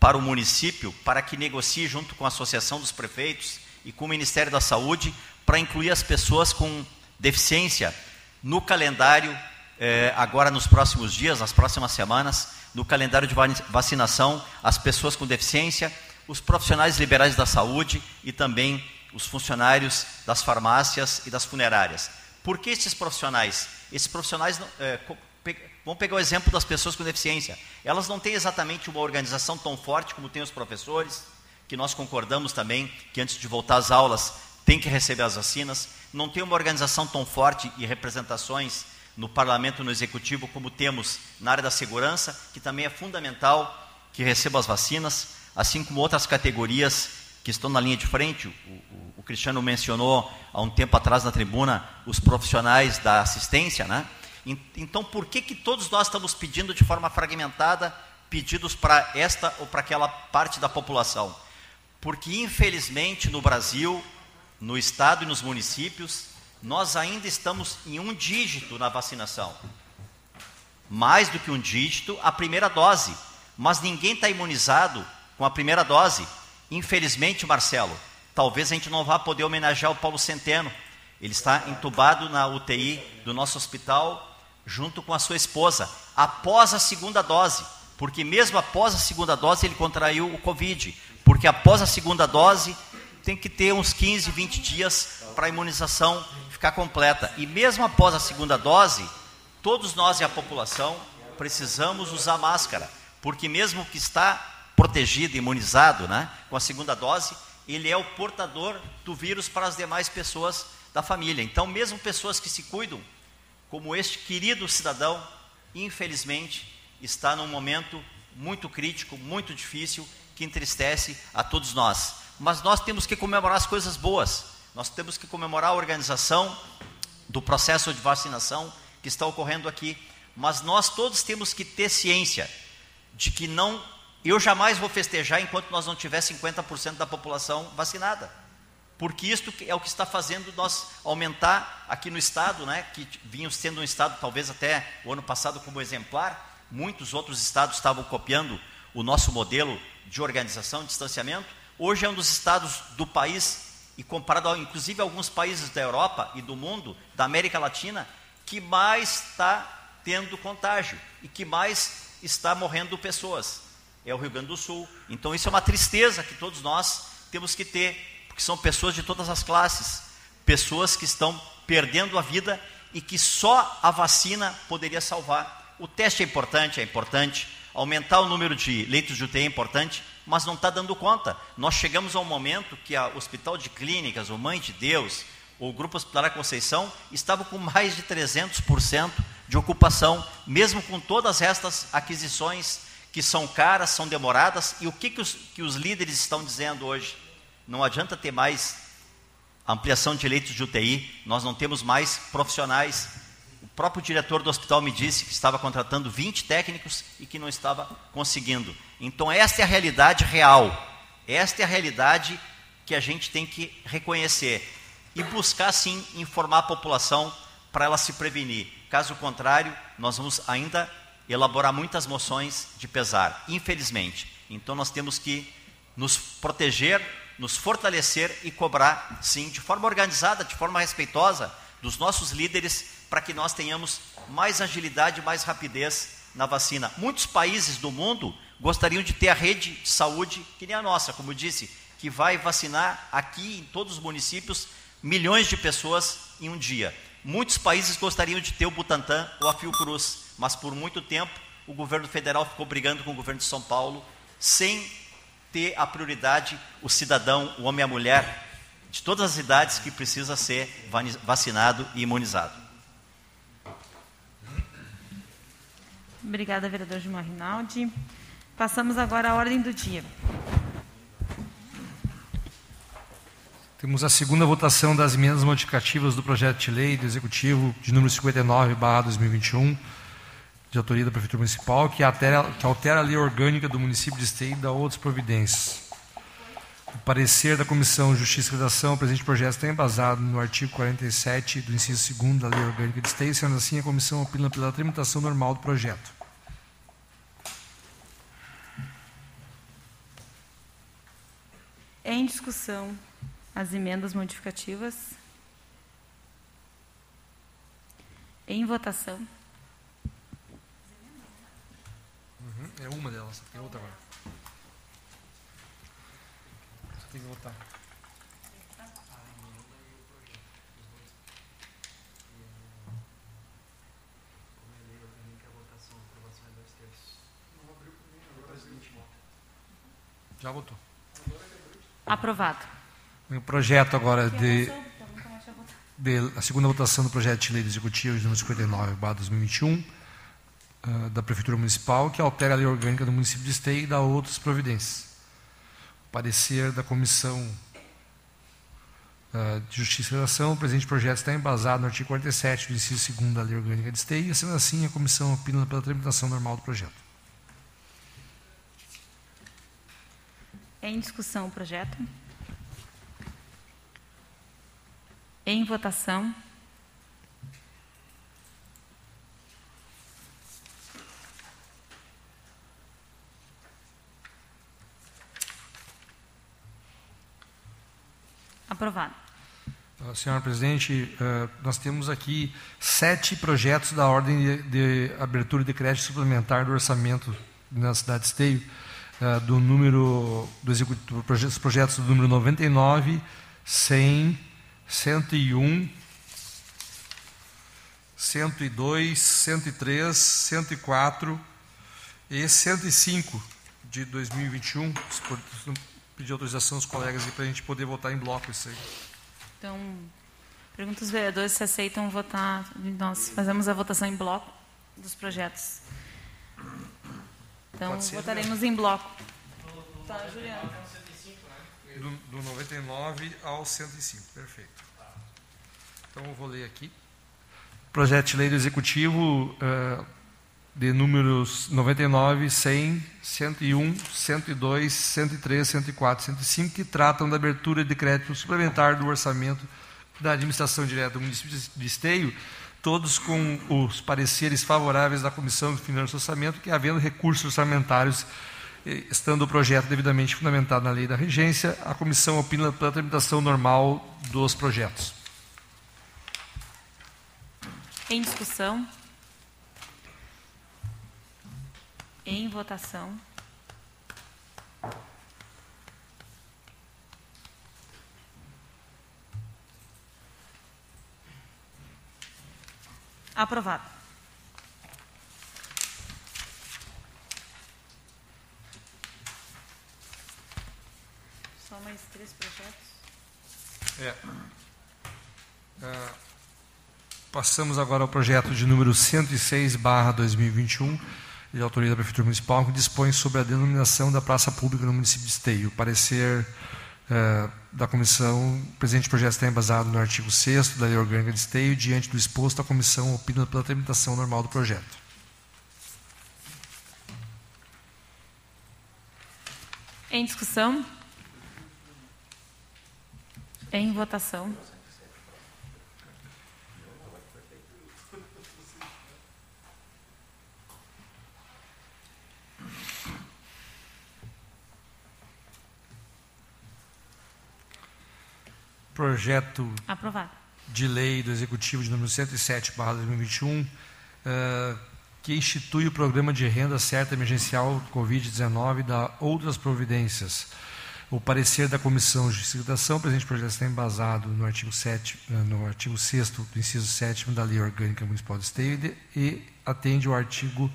para o município para que negocie junto com a Associação dos Prefeitos e com o Ministério da Saúde para incluir as pessoas com deficiência no calendário, eh, agora nos próximos dias, nas próximas semanas, no calendário de vacinação, as pessoas com deficiência, os profissionais liberais da saúde e também os funcionários das farmácias e das funerárias. Por que esses profissionais? Esses profissionais, eh, vamos pegar o exemplo das pessoas com deficiência. Elas não têm exatamente uma organização tão forte como tem os professores, que nós concordamos também que antes de voltar às aulas tem que receber as vacinas não tem uma organização tão forte e representações no parlamento, no executivo, como temos na área da segurança, que também é fundamental que receba as vacinas, assim como outras categorias que estão na linha de frente, o, o, Cristiano mencionou há um tempo atrás na tribuna os profissionais da assistência, né? Então, por que, que todos nós estamos pedindo de forma fragmentada pedidos para esta ou para aquela parte da população? Porque, infelizmente, no Brasil, no Estado e nos municípios, nós ainda estamos em um dígito na vacinação. Mais do que um dígito, a primeira dose. Mas ninguém está imunizado com a primeira dose. Infelizmente, Marcelo, talvez a gente não vá poder homenagear o Paulo Centeno. Ele está entubado na UTI do nosso hospital junto com a sua esposa, após a segunda dose, porque mesmo após a segunda dose ele contraiu o Covid, porque após a segunda dose tem que ter uns 15, 20 dias para a imunização ficar completa. E mesmo após a segunda dose, todos nós e a população precisamos usar máscara, porque mesmo que está protegido, imunizado, né, com a segunda dose, ele é o portador do vírus para as demais pessoas da família. Então, mesmo pessoas que se cuidam como este querido cidadão, infelizmente, está num momento muito crítico, muito difícil, que entristece a todos nós. Mas nós temos que comemorar as coisas boas, nós temos que comemorar a organização do processo de vacinação que está ocorrendo aqui. Mas nós todos temos que ter ciência de que não. Eu jamais vou festejar enquanto nós não tiver 50% da população vacinada porque isto é o que está fazendo nós aumentar aqui no estado, né, que vinha sendo um estado talvez até o ano passado como exemplar, muitos outros estados estavam copiando o nosso modelo de organização, de distanciamento. Hoje é um dos estados do país e comparado inclusive a alguns países da Europa e do mundo, da América Latina, que mais está tendo contágio e que mais está morrendo pessoas. É o Rio Grande do Sul. Então isso é uma tristeza que todos nós temos que ter que são pessoas de todas as classes, pessoas que estão perdendo a vida e que só a vacina poderia salvar. O teste é importante, é importante, aumentar o número de leitos de UTI é importante, mas não está dando conta. Nós chegamos a um momento que o Hospital de Clínicas, o Mãe de Deus, o Grupo Hospitalar Conceição, estava com mais de 300% de ocupação, mesmo com todas estas aquisições que são caras, são demoradas. E o que, que, os, que os líderes estão dizendo hoje? não adianta ter mais ampliação de leitos de UTI, nós não temos mais profissionais. Próprio diretor do hospital me disse que estava contratando 20 técnicos e que não estava conseguindo. Então, esta é a realidade real. Esta é a realidade que a gente tem que reconhecer e buscar, sim, informar a população para ela se prevenir. Caso contrário, nós vamos ainda elaborar muitas moções de pesar, infelizmente. Então, nós temos que nos proteger nos fortalecer e cobrar, sim, de forma organizada, de forma respeitosa, dos nossos líderes, para que nós tenhamos mais agilidade, mais rapidez na vacina. Muitos países do mundo gostariam de ter a rede de saúde que nem a nossa, como eu disse, que vai vacinar aqui em todos os municípios milhões de pessoas em um dia. Muitos países gostariam de ter o Butantan ou a Fiocruz, mas por muito tempo o governo federal ficou brigando com o governo de São Paulo sem ter a prioridade o cidadão, o homem e a mulher, de todas as idades que precisa ser vacinado e imunizado. Obrigada, vereador Gilmar Rinaldi. Passamos agora à ordem do dia. Temos a segunda votação das emendas modificativas do projeto de lei do Executivo de número 59, 2021 de autoria da Prefeitura Municipal, que altera, que altera a lei orgânica do município de Esteio e dá outras providências. O parecer da Comissão Justiça e Redação, o presente projeto está embasado no artigo 47 do inciso 2 da Lei Orgânica de Esteio, sendo assim a Comissão opina pela tramitação normal do projeto. Em discussão, as emendas modificativas. Em votação. É uma delas, tem outra agora. Você tem que votar. Já votou. Aprovado. O projeto agora de, de, a segunda votação do projeto de lei de número 59, 2021 uh, da Prefeitura Municipal, que altera a lei orgânica do município de Esteio e dá outras providências. O parecer da Comissão uh, de Justiça e Relação, o presente projeto está embasado no artigo 47 do inciso 2 da Lei Orgânica de Esteio, e, sendo assim, a comissão opina pela tramitação normal do projeto. Em discussão o projeto. Em votação. Aprovado. Ah, Senhora presidente, uh, nós temos aqui sete projetos da ordem de, de abertura de crédito suplementar do orçamento na cidade de Esteio, uh, do número do executivo, projetos, projetos do número 99, 100, 101, 102, 103, 104 e 105 de 2021. Pedir autorização aos colegas para a gente poder votar em bloco isso aí. Então, pergunto aos vereadores se aceitam votar. Nós fazemos a votação em bloco dos projetos. Então, ser, votaremos em bloco. Tá, Juliano. Do, do 99 ao 105, perfeito. Então, eu vou ler aqui. Projeto de lei do Executivo uh, de números 99, 100, 101, 102, 103, 104, 105, que tratam da abertura de crédito suplementar do orçamento da administração direta do município de Esteio, todos com os pareceres favoráveis da Comissão de Finanças e Orçamento, que havendo recursos orçamentários, estando o projeto devidamente fundamentado na lei da regência, a comissão opina pela tramitação normal dos projetos. Em discussão. Em votação. Aprovado. Só mais três projetos? É. Uh, passamos agora ao projeto de número 106, barra 2021 de autoria da Prefeitura Municipal, que dispõe sobre a denominação da praça pública no município de Esteio. O parecer eh, da comissão, o presente projeto está embasado no artigo 6 da Lei Orgânica de Esteio. Diante do exposto, a comissão opina pela tramitação normal do projeto. Em discussão? Em votação? Projeto Aprovado. de lei do Executivo de número 107, 2021, uh, que institui o programa de renda certa emergencial Covid-19 da outras providências. O parecer da Comissão de Justiça o presente projeto está embasado no artigo 7, eh, no artigo 6 do inciso 7 da Lei Orgânica Municipal do Estado e atende ao artigo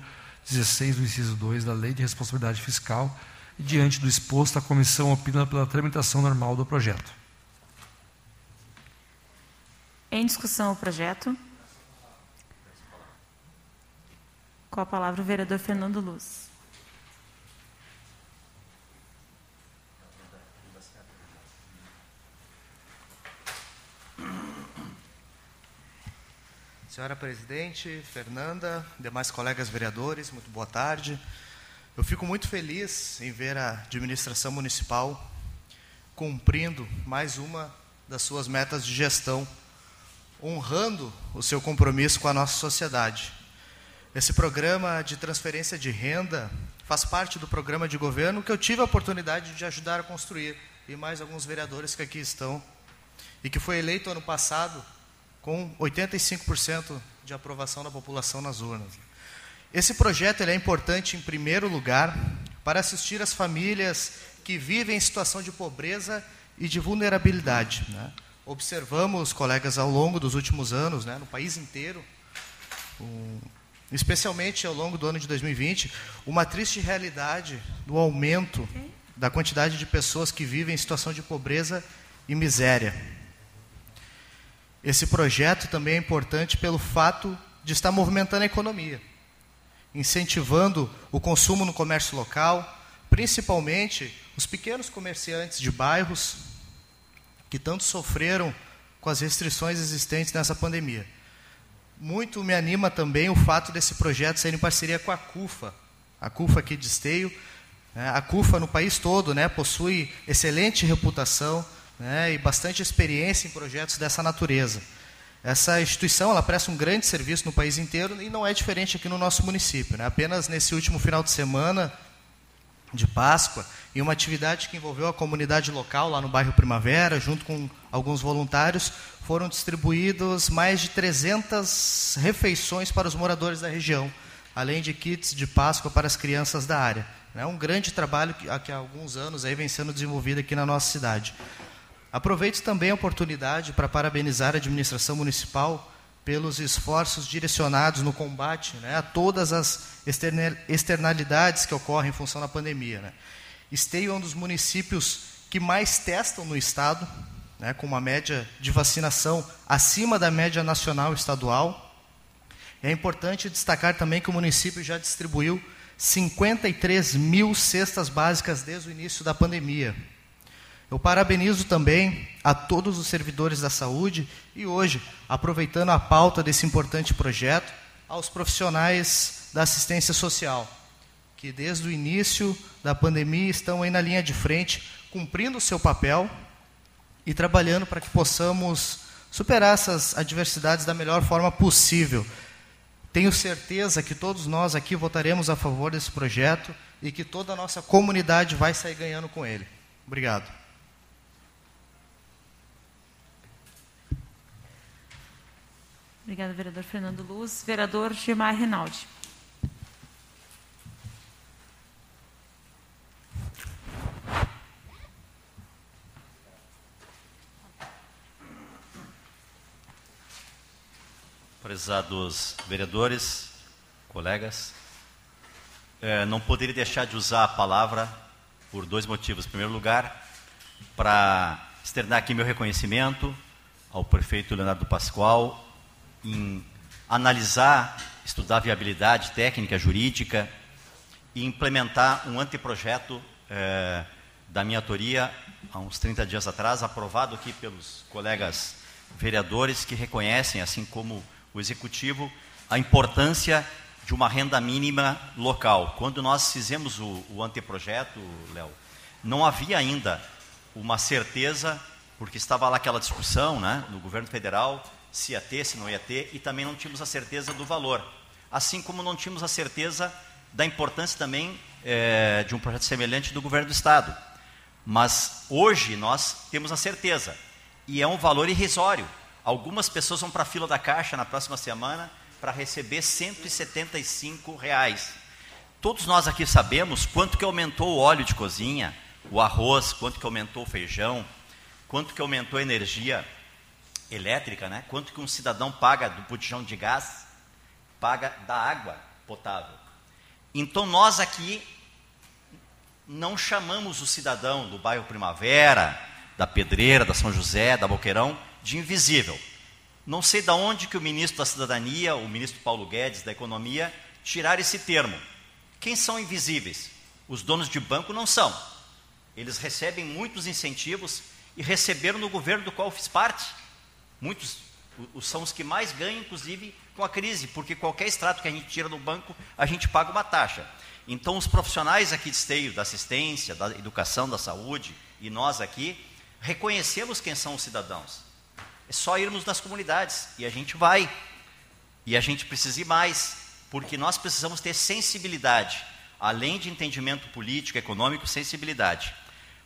16 do inciso 2 da Lei de Responsabilidade Fiscal. E, diante do exposto, a comissão opina pela tramitação normal do projeto. Em discussão o projeto. Com a palavra o vereador Fernando Luz. Senhora Presidente, Fernanda, demais colegas vereadores, muito boa tarde. Eu fico muito feliz em ver a administração municipal cumprindo mais uma das suas metas de gestão honrando o seu compromisso com a nossa sociedade. Esse programa de transferência de renda faz parte do programa de governo que eu tive a oportunidade de ajudar a construir, e mais alguns vereadores que aqui estão, e que foi eleito ano passado com 85% de aprovação da população nas urnas. Esse projeto é importante, em primeiro lugar, para assistir as famílias que vivem em situação de pobreza e de vulnerabilidade. Né? Observamos, colegas, ao longo dos últimos anos, né, no país inteiro, um, especialmente ao longo do ano de 2020, uma triste realidade do aumento da quantidade de pessoas que vivem em situação de pobreza e miséria. Esse projeto também é importante pelo fato de estar movimentando a economia, incentivando o consumo no comércio local, principalmente os pequenos comerciantes de bairros que tanto sofreram com as restrições existentes nessa pandemia. Muito me anima também o fato desse projeto ser em parceria com a CUFA, a CUFA aqui de Esteio. Né? A CUFA no país todo né, possui excelente reputação né, e bastante experiência em projetos dessa natureza. Essa instituição ela presta um grande serviço no país inteiro e não é diferente aqui no nosso município. Né? Apenas nesse último final de semana de Páscoa, em uma atividade que envolveu a comunidade local lá no bairro Primavera, junto com alguns voluntários, foram distribuídos mais de 300 refeições para os moradores da região, além de kits de Páscoa para as crianças da área. É um grande trabalho que, que há alguns anos aí vem sendo desenvolvido aqui na nossa cidade. Aproveito também a oportunidade para parabenizar a administração municipal pelos esforços direcionados no combate né, a todas as externalidades que ocorrem em função da pandemia. Né. Esteio é um dos municípios que mais testam no estado, né, com uma média de vacinação acima da média nacional e estadual. É importante destacar também que o município já distribuiu 53 mil cestas básicas desde o início da pandemia. Eu parabenizo também a todos os servidores da saúde e hoje, aproveitando a pauta desse importante projeto, aos profissionais da assistência social, que desde o início da pandemia estão aí na linha de frente, cumprindo o seu papel e trabalhando para que possamos superar essas adversidades da melhor forma possível. Tenho certeza que todos nós aqui votaremos a favor desse projeto e que toda a nossa comunidade vai sair ganhando com ele. Obrigado. Obrigada, vereador Fernando Luz. Vereador Gilmar Rinaldi. Prezados vereadores, colegas, é, não poderia deixar de usar a palavra por dois motivos. Em primeiro lugar, para externar aqui meu reconhecimento ao prefeito Leonardo Pascoal, em analisar, estudar viabilidade técnica, jurídica e implementar um anteprojeto eh, da minha autoria, há uns 30 dias atrás, aprovado aqui pelos colegas vereadores que reconhecem, assim como o executivo, a importância de uma renda mínima local. Quando nós fizemos o, o anteprojeto, Léo, não havia ainda uma certeza, porque estava lá aquela discussão né, no governo federal se ia ter, se não ia ter, e também não tínhamos a certeza do valor. Assim como não tínhamos a certeza da importância também é, de um projeto semelhante do governo do Estado. Mas hoje nós temos a certeza, e é um valor irrisório. Algumas pessoas vão para a fila da Caixa na próxima semana para receber 175 reais. Todos nós aqui sabemos quanto que aumentou o óleo de cozinha, o arroz, quanto que aumentou o feijão, quanto que aumentou a energia elétrica, né? Quanto que um cidadão paga do botijão de gás, paga da água potável. Então nós aqui não chamamos o cidadão do bairro Primavera, da Pedreira, da São José, da Boqueirão, de invisível. Não sei de onde que o ministro da Cidadania, o ministro Paulo Guedes da Economia, tiraram esse termo. Quem são invisíveis? Os donos de banco não são. Eles recebem muitos incentivos e receberam no governo do qual fiz parte. Muitos são os que mais ganham, inclusive, com a crise, porque qualquer extrato que a gente tira do banco, a gente paga uma taxa. Então, os profissionais aqui de esteio, da assistência, da educação, da saúde, e nós aqui, reconhecemos quem são os cidadãos. É só irmos nas comunidades, e a gente vai. E a gente precisa ir mais, porque nós precisamos ter sensibilidade, além de entendimento político, econômico, sensibilidade.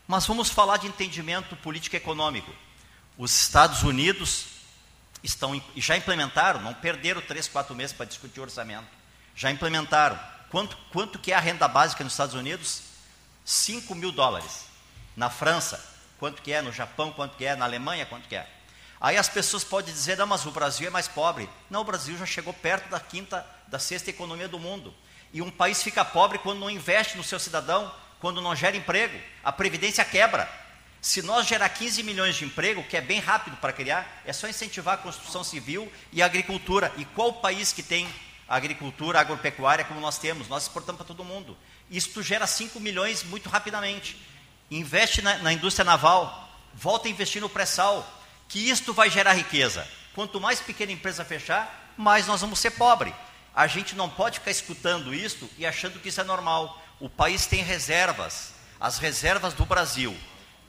Mas vamos falar de entendimento político econômico. Os Estados Unidos estão já implementaram, não perderam três, quatro meses para discutir orçamento. Já implementaram. Quanto, quanto que é a renda básica nos Estados Unidos? 5 mil dólares. Na França, quanto que é? No Japão, quanto que é? Na Alemanha, quanto que é? Aí as pessoas podem dizer, não, mas o Brasil é mais pobre. Não, o Brasil já chegou perto da quinta, da sexta economia do mundo. E um país fica pobre quando não investe no seu cidadão, quando não gera emprego. A previdência quebra. Se nós gerar 15 milhões de emprego, que é bem rápido para criar, é só incentivar a construção civil e a agricultura. E qual país que tem agricultura, agropecuária como nós temos? Nós exportamos para todo mundo. Isso gera 5 milhões muito rapidamente. Investe na, na indústria naval. volta a investir no pré-sal, que isto vai gerar riqueza. Quanto mais pequena empresa fechar, mais nós vamos ser pobres. A gente não pode ficar escutando isto e achando que isso é normal. O país tem reservas. As reservas do Brasil,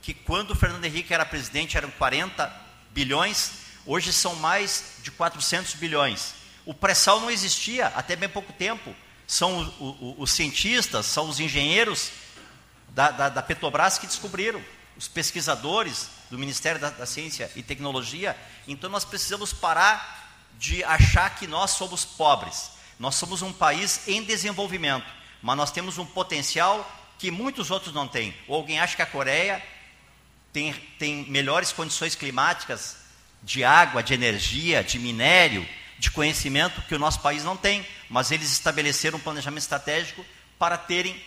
que quando o Fernando Henrique era presidente eram 40 bilhões, hoje são mais de 400 bilhões. O pré-sal não existia até bem pouco tempo. São o, o, os cientistas, são os engenheiros da, da, da, Petrobras que descobriram, os pesquisadores do Ministério da, da Ciência e Tecnologia. Então nós precisamos parar de achar que nós somos pobres. Nós somos um país em desenvolvimento, mas nós temos um potencial que muitos outros não têm. Ou alguém acha que a Coreia tem, tem melhores condições climáticas de água, de energia, de minério, de conhecimento que o nosso país não tem, mas eles estabeleceram um planejamento estratégico para terem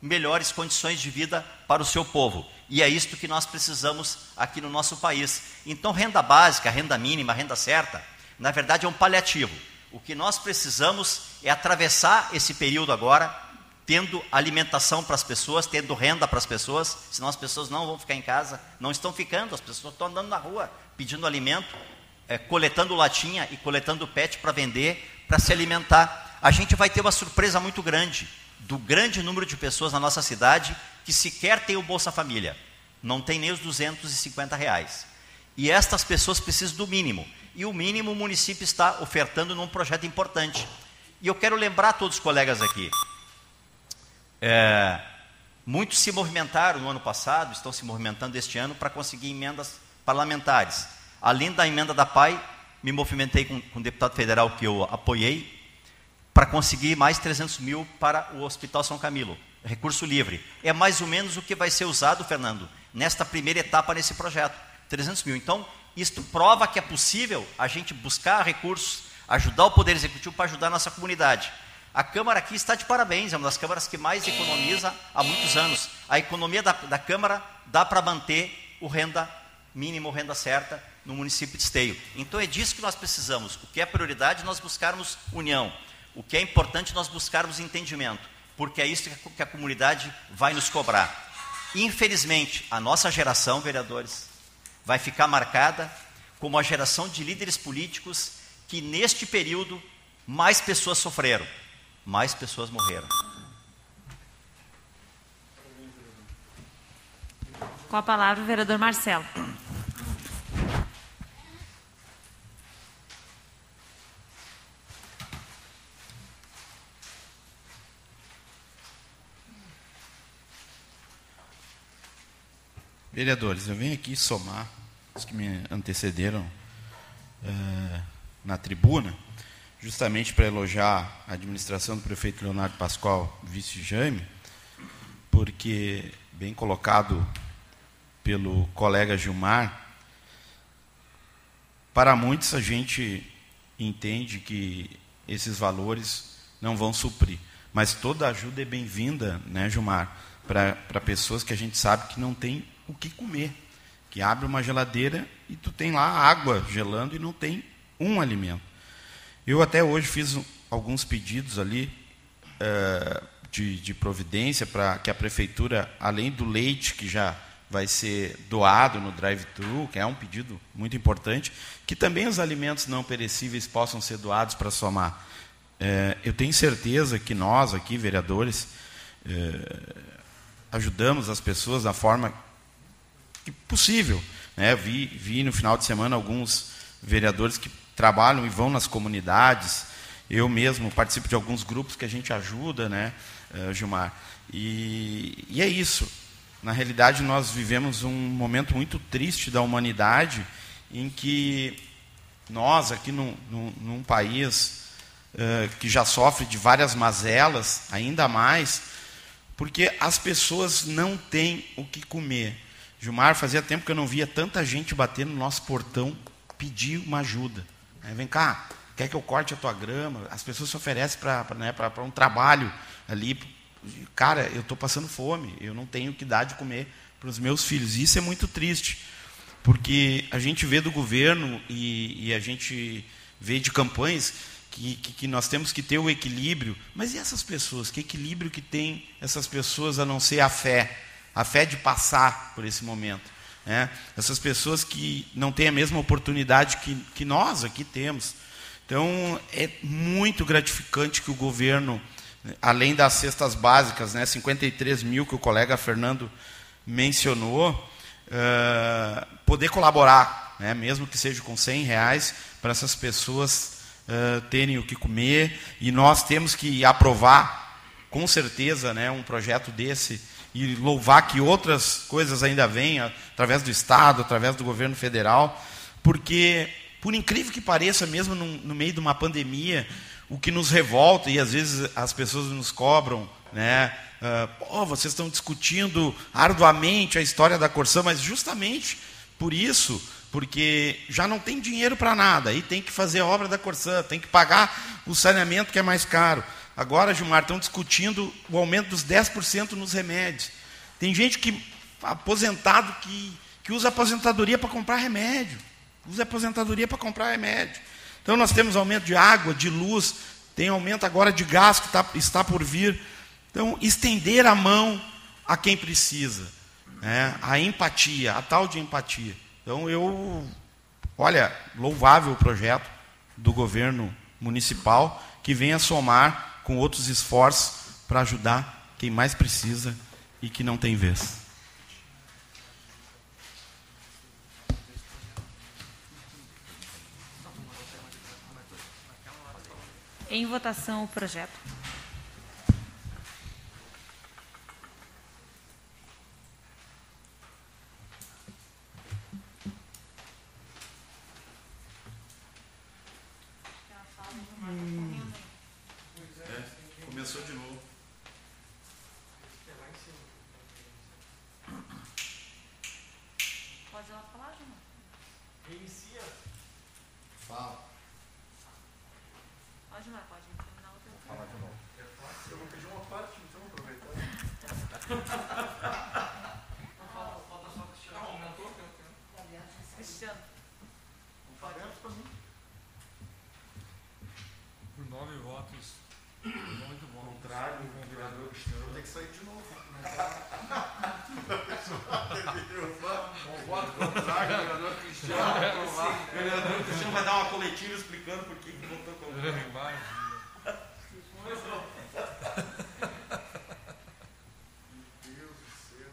melhores condições de vida para o seu povo. E é isto que nós precisamos aqui no nosso país. Então, renda básica, renda mínima, renda certa, na verdade é um paliativo. O que nós precisamos é atravessar esse período agora, tendo alimentação para as pessoas, tendo renda para as pessoas, senão as pessoas não vão ficar em casa, não estão ficando, as pessoas estão andando na rua pedindo alimento, é, coletando latinha e coletando pet para vender, para se alimentar. A gente vai ter uma surpresa muito grande do grande número de pessoas na nossa cidade que sequer tem o Bolsa Família, não tem nem os 250 reais. E estas pessoas precisam do mínimo. E o mínimo o município está ofertando num projeto importante. E eu quero lembrar a todos os colegas aqui. É, muitos se movimentaram no ano passado, estão se movimentando este ano para conseguir emendas parlamentares. Além da emenda da PAI, me movimentei com, com um deputado federal que eu apoiei para conseguir mais 300 mil para o Hospital São Camilo, recurso livre. É mais ou menos o que vai ser usado, Fernando, nesta primeira etapa nesse projeto, 300 mil. Então, isto prova que é possível a gente buscar recursos, ajudar o Poder Executivo para ajudar a nossa comunidade. A Câmara aqui está de parabéns, é uma das câmaras que mais economiza há muitos anos. A economia da, da Câmara dá para manter o renda mínimo, renda certa, no município de Esteio. Então é disso que nós precisamos. O que é prioridade, nós buscarmos união. O que é importante, nós buscarmos entendimento. Porque é isso que a comunidade vai nos cobrar. Infelizmente, a nossa geração, vereadores, vai ficar marcada como a geração de líderes políticos que, neste período, mais pessoas sofreram, mais pessoas morreram. Com a palavra, o vereador Marcelo. Vereadores, eu venho aqui somar os que me antecederam uh, na tribuna, justamente para elogiar a administração do prefeito Leonardo Pascoal, vice Jaime, porque, bem colocado pelo colega Gilmar, para muitos a gente entende que esses valores não vão suprir, mas toda ajuda é bem-vinda, né, Gilmar, para pessoas que a gente sabe que não tem o que comer. Que abre uma geladeira e tu tem lá água gelando e não tem um alimento. Eu até hoje fiz alguns pedidos ali uh, de, de providência para que a prefeitura, além do leite que já vai ser doado no drive-thru, que é um pedido muito importante, que também os alimentos não perecíveis possam ser doados para somar. É, eu tenho certeza que nós aqui, vereadores, é, ajudamos as pessoas da forma possível. Né? Vi, vi no final de semana alguns vereadores que trabalham e vão nas comunidades. Eu mesmo participo de alguns grupos que a gente ajuda, né, eh, Gilmar? E, e é isso. Na realidade, nós vivemos um momento muito triste da humanidade em que nós, aqui num, num, num país uh, que já sofre de várias mazelas, ainda mais, porque as pessoas não têm o que comer. Gilmar, fazia tempo que eu não via tanta gente bater no nosso portão pedir uma ajuda. Aí, vem cá, quer que eu corte a tua grama? As pessoas se oferecem para né, um trabalho ali. Cara, eu estou passando fome, eu não tenho que dar de comer para os meus filhos. Isso é muito triste, porque a gente vê do governo e, e a gente vê de campanhas que, que, que, nós temos que ter o equilíbrio. Mas e essas pessoas? Que equilíbrio que tem essas pessoas a não ser a fé? a fé de passar por esse momento. Né? essas pessoas que não têm a mesma oportunidade que, que nós aqui temos. Então, é muito gratificante que o governo, além das cestas básicas, né, 53 mil que o colega Fernando mencionou, uh, poder colaborar, né, mesmo que seja com 100 reais, para essas pessoas uh, terem o que comer. E nós temos que aprovar, com certeza, né, um projeto desse e louvar que outras coisas ainda venham, através do Estado, através do governo federal, porque por incrível que pareça, mesmo no, no meio de uma pandemia, o que nos revolta, e às vezes as pessoas nos cobram, né? Uh, oh, vocês estão discutindo arduamente a história da Corsã, mas justamente por isso, porque já não tem dinheiro para nada, e tem que fazer a obra da Corsã, tem que pagar o saneamento que é mais caro. Agora, Gilmar, estão discutindo o aumento dos 10% nos remédios. Tem gente que aposentado que, que usa aposentadoria para comprar remédio usa aposentadoria para comprar remédio. Então nós temos aumento de água, de luz, tem aumento agora de gás que tá, está por vir. Então, estender a mão a quem precisa. Né? A empatia, a tal de empatia. Então eu, olha, louvável o projeto do governo municipal que venha somar com outros esforços para ajudar quem mais precisa e que não tem vez. Em votação o projeto. Hum. É, começou de novo. Pode ela falar, João? Reinicia. Fala. Pode lá, pode terminar o teu. Fala de novo. Eu vou pedir uma parte, então, aproveitar. Falta só Cristiano. Aumentou o tempo. Cristiano. Aberto para mim. Por nove votos. Muito bom. Contrário, o vereador Cristiano. Vou ter que sair de novo. Um voto contrário, vereador Cristiano. O vereador Cristiano vai dar uma coletiva explicando por que votou contrário. Meu Deus do céu.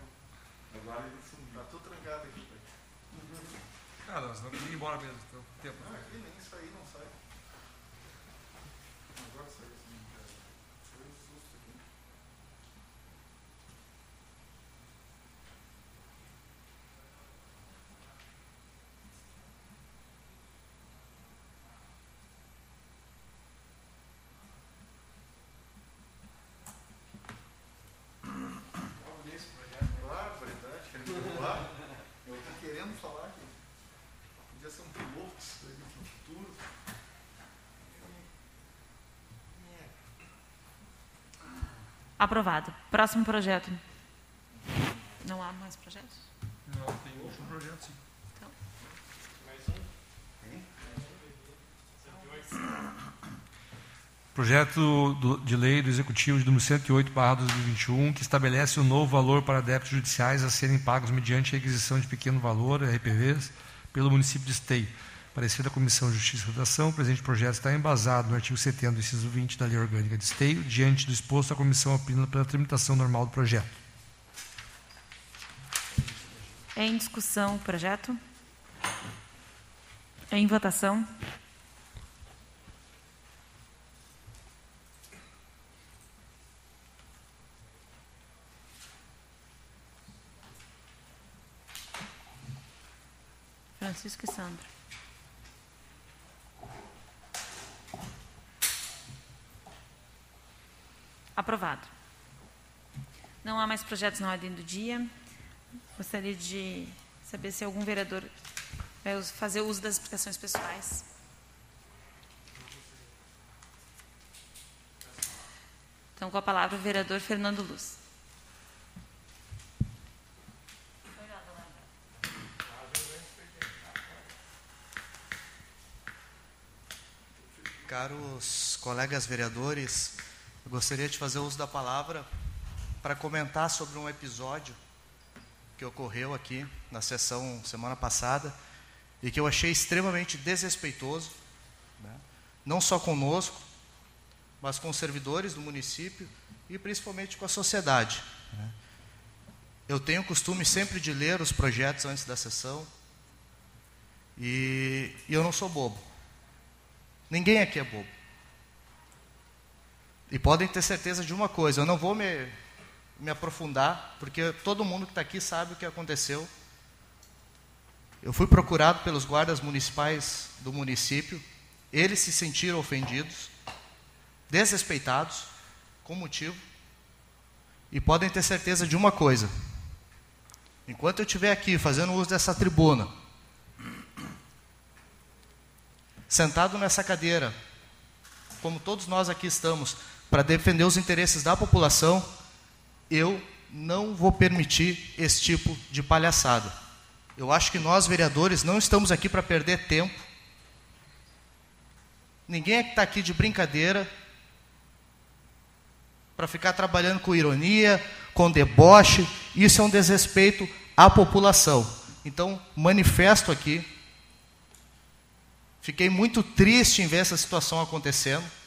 Agora ele sumiu. Tá tudo trancado aqui. velho. Cara, nós não queríamos ir embora mesmo. Então, tempo. Ah, aqui nem sair, não sai. Agora saiu sim, cara. Foi um susto aqui. Olha esse projeto. Barbaridade, querendo derrubar. Eu tô querendo falar que podia ser um piloto isso aí no futuro. Aprovado. Próximo projeto. Não há mais projetos? Não, tem outro projeto sim. Então, Projeto do- de lei do Executivo de número 108/2021, que estabelece um novo valor para débitos judiciais a serem pagos mediante a requisição de pequeno valor, RPVs, pelo município de Esteio. Parecer da Comissão de Justiça e Redação, o presente projeto está embasado no artigo 70 do inciso 20 da Lei Orgânica de Esteio. Diante do exposto, a comissão opina pela tramitação normal do projeto. é em discussão o projeto? É em votação? Francisco e Sandra. Aprovado. Não há mais projetos na ordem do dia. Gostaria de saber se algum vereador vai fazer uso das explicações pessoais. Então, com a palavra, o vereador Fernando Luz. Caros colegas vereadores, eu gostaria de fazer uso da palavra para comentar sobre um episódio que ocorreu aqui na sessão semana passada e que eu achei extremamente desrespeitoso, né? não só conosco, mas com os servidores do município e principalmente com a sociedade. Né? Eu tenho o costume sempre de ler os projetos antes da sessão e, e eu não sou bobo. Ninguém aqui é bobo. E podem ter certeza de uma coisa: eu não vou me, me aprofundar, porque todo mundo que está aqui sabe o que aconteceu. Eu fui procurado pelos guardas municipais do município, eles se sentiram ofendidos, desrespeitados, com motivo, e podem ter certeza de uma coisa: enquanto eu estiver aqui fazendo uso dessa tribuna, sentado nessa cadeira, como todos nós aqui estamos, para defender os interesses da população, eu não vou permitir esse tipo de palhaçada. Eu acho que nós, vereadores, não estamos aqui para perder tempo. Ninguém é que está aqui de brincadeira para ficar trabalhando com ironia, com deboche. Isso é um desrespeito à população. Então, manifesto aqui. Fiquei muito triste em ver essa situação acontecendo.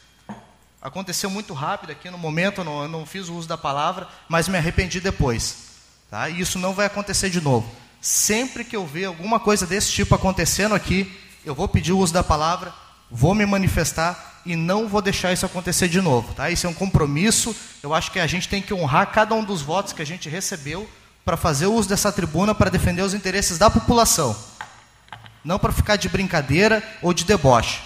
Aconteceu muito rápido aqui no momento, eu não, não fiz o uso da palavra, mas me arrependi depois. Tá? E isso não vai acontecer de novo. Sempre que eu ver alguma coisa desse tipo acontecendo aqui, eu vou pedir o uso da palavra, vou me manifestar e não vou deixar isso acontecer de novo. Tá? Isso é um compromisso. Eu acho que a gente tem que honrar cada um dos votos que a gente recebeu para fazer o uso dessa tribuna para defender os interesses da população. Não para ficar de brincadeira ou de deboche.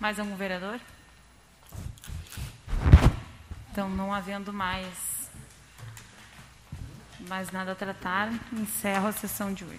Mais algum vereador? Então, não havendo mais, mais nada a tratar, encerro a sessão de hoje.